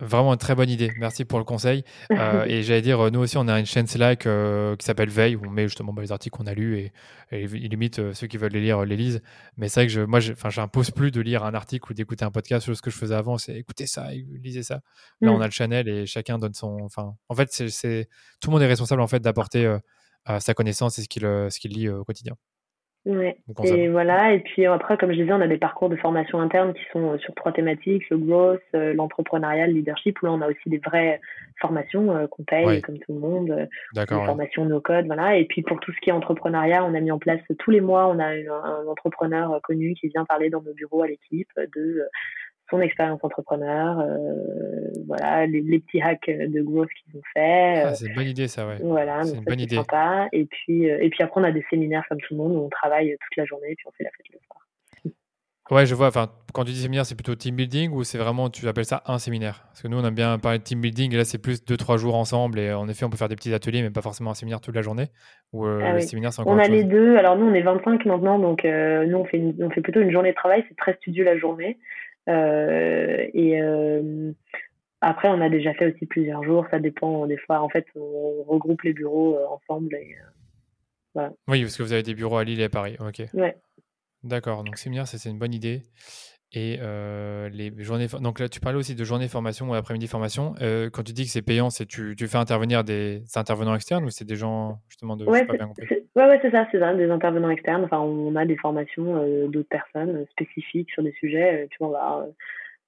Vraiment une très bonne idée. Merci pour le conseil. Euh, et j'allais dire, nous aussi, on a une chaîne Slack euh, qui s'appelle Veille, où on met justement bah, les articles qu'on a lus et, et limite ceux qui veulent les lire les lisent. Mais c'est vrai que je, moi, j'impose plus de lire un article ou d'écouter un podcast. Ce que je faisais avant, c'est écouter ça, lisez ça. Là, mm. on a le channel et chacun donne son. Enfin, en fait, c'est tout le monde est responsable en fait d'apporter sa connaissance et ce qu'il ce qu'il lit au quotidien. Ouais. Et voilà. Et puis après, comme je disais, on a des parcours de formation interne qui sont euh, sur trois thématiques le growth, euh, l'entrepreneuriat, le leadership. Où là, on a aussi des vraies formations euh, qu'on paye comme tout le monde, des formations no code, voilà. Et puis pour tout ce qui est entrepreneuriat, on a mis en place tous les mois, on a un entrepreneur connu qui vient parler dans nos bureaux à l'équipe de son expérience entrepreneur, euh, voilà, les, petits hacks de growth qu'ils ont fait. Ah, c'est une bonne idée ça, ouais. Voilà, c'est une bonne idée. Sympa. Et puis, euh, et puis après, on a des séminaires comme tout le monde où on travaille toute la journée et puis on fait la fête le soir. Ouais, je vois. Enfin, quand tu dis séminaire, c'est plutôt team building ou c'est vraiment, tu appelles ça un séminaire? Parce que nous, on aime bien parler de team building et là, c'est plus deux, trois jours ensemble. Et en effet, on peut faire des petits ateliers, mais pas forcément un séminaire toute la journée. Ou euh, ah les On a les deux. Alors, nous, on est 25 maintenant, donc nous, on fait, on fait plutôt une journée de travail. C'est très studieux la journée. Euh, et euh, après, on a déjà fait aussi plusieurs jours. Ça dépend des fois. En fait, on regroupe les bureaux euh, ensemble. Et, voilà. Oui, parce que vous avez des bureaux à Lille et à Paris. Ok. Ouais. D'accord. Donc, séminaire, ça, c'est une bonne idée. Et les journées. Donc là, tu parlais aussi de journée formation ou après-midi formation. quand tu dis que c'est payant, c'est tu, tu fais intervenir des, intervenants externes ou c'est des gens justement de. Ouais, ouais, c'est ça, c'est ça, des intervenants externes. Enfin, on a des formations d'autres personnes spécifiques sur des sujets. tu vois, on va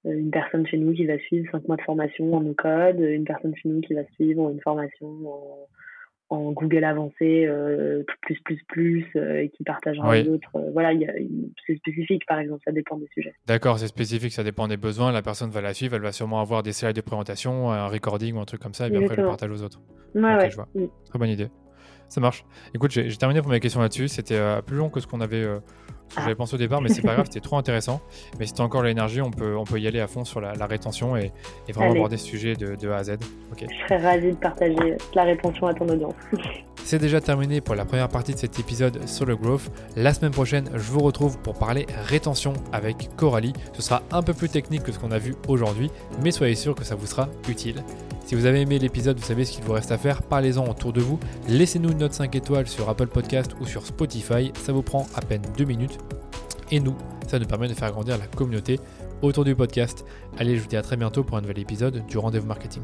une personne chez nous qui va suivre cinq mois de formation en no-code, une personne chez nous qui va suivre une formation en en Google avancé euh, plus plus plus euh, et qui partagera oui. autres. Euh, voilà, c'est spécifique par exemple, ça dépend des sujets. D'accord, c'est spécifique, ça dépend des besoins. La personne va la suivre, elle va sûrement avoir des slides de présentation, un recording ou un truc comme ça, et puis après elle le partage aux autres. Ouais, ouais. Je vois. Très bonne idée. Ça marche. Écoute, j'ai terminé pour mes questions là-dessus. C'était plus long que ce qu'on avait que j'avais pensé au départ, mais c'est pas grave, c'était trop intéressant. Mais si tu as encore l'énergie, on peut, on peut y aller à fond sur la, rétention et, vraiment aborder ce sujet de, de A à Z. Je serais ravi de partager la rétention à ton audience. C'est déjà terminé pour la première partie de cet épisode sur le growth. La semaine prochaine, je vous retrouve pour parler rétention avec Coralie. Ce sera un peu plus technique que ce qu'on a vu aujourd'hui, mais soyez sûr que ça vous sera utile. Si vous avez aimé l'épisode, vous savez ce qu'il vous reste à faire, parlez-en autour de vous, laissez-nous une note 5 étoiles sur Apple Podcast ou sur Spotify, ça vous prend à peine 2 minutes. Et nous, ça nous permet de faire grandir la communauté autour du podcast. Allez, je vous dis à très bientôt pour un nouvel épisode du Rendez-vous Marketing.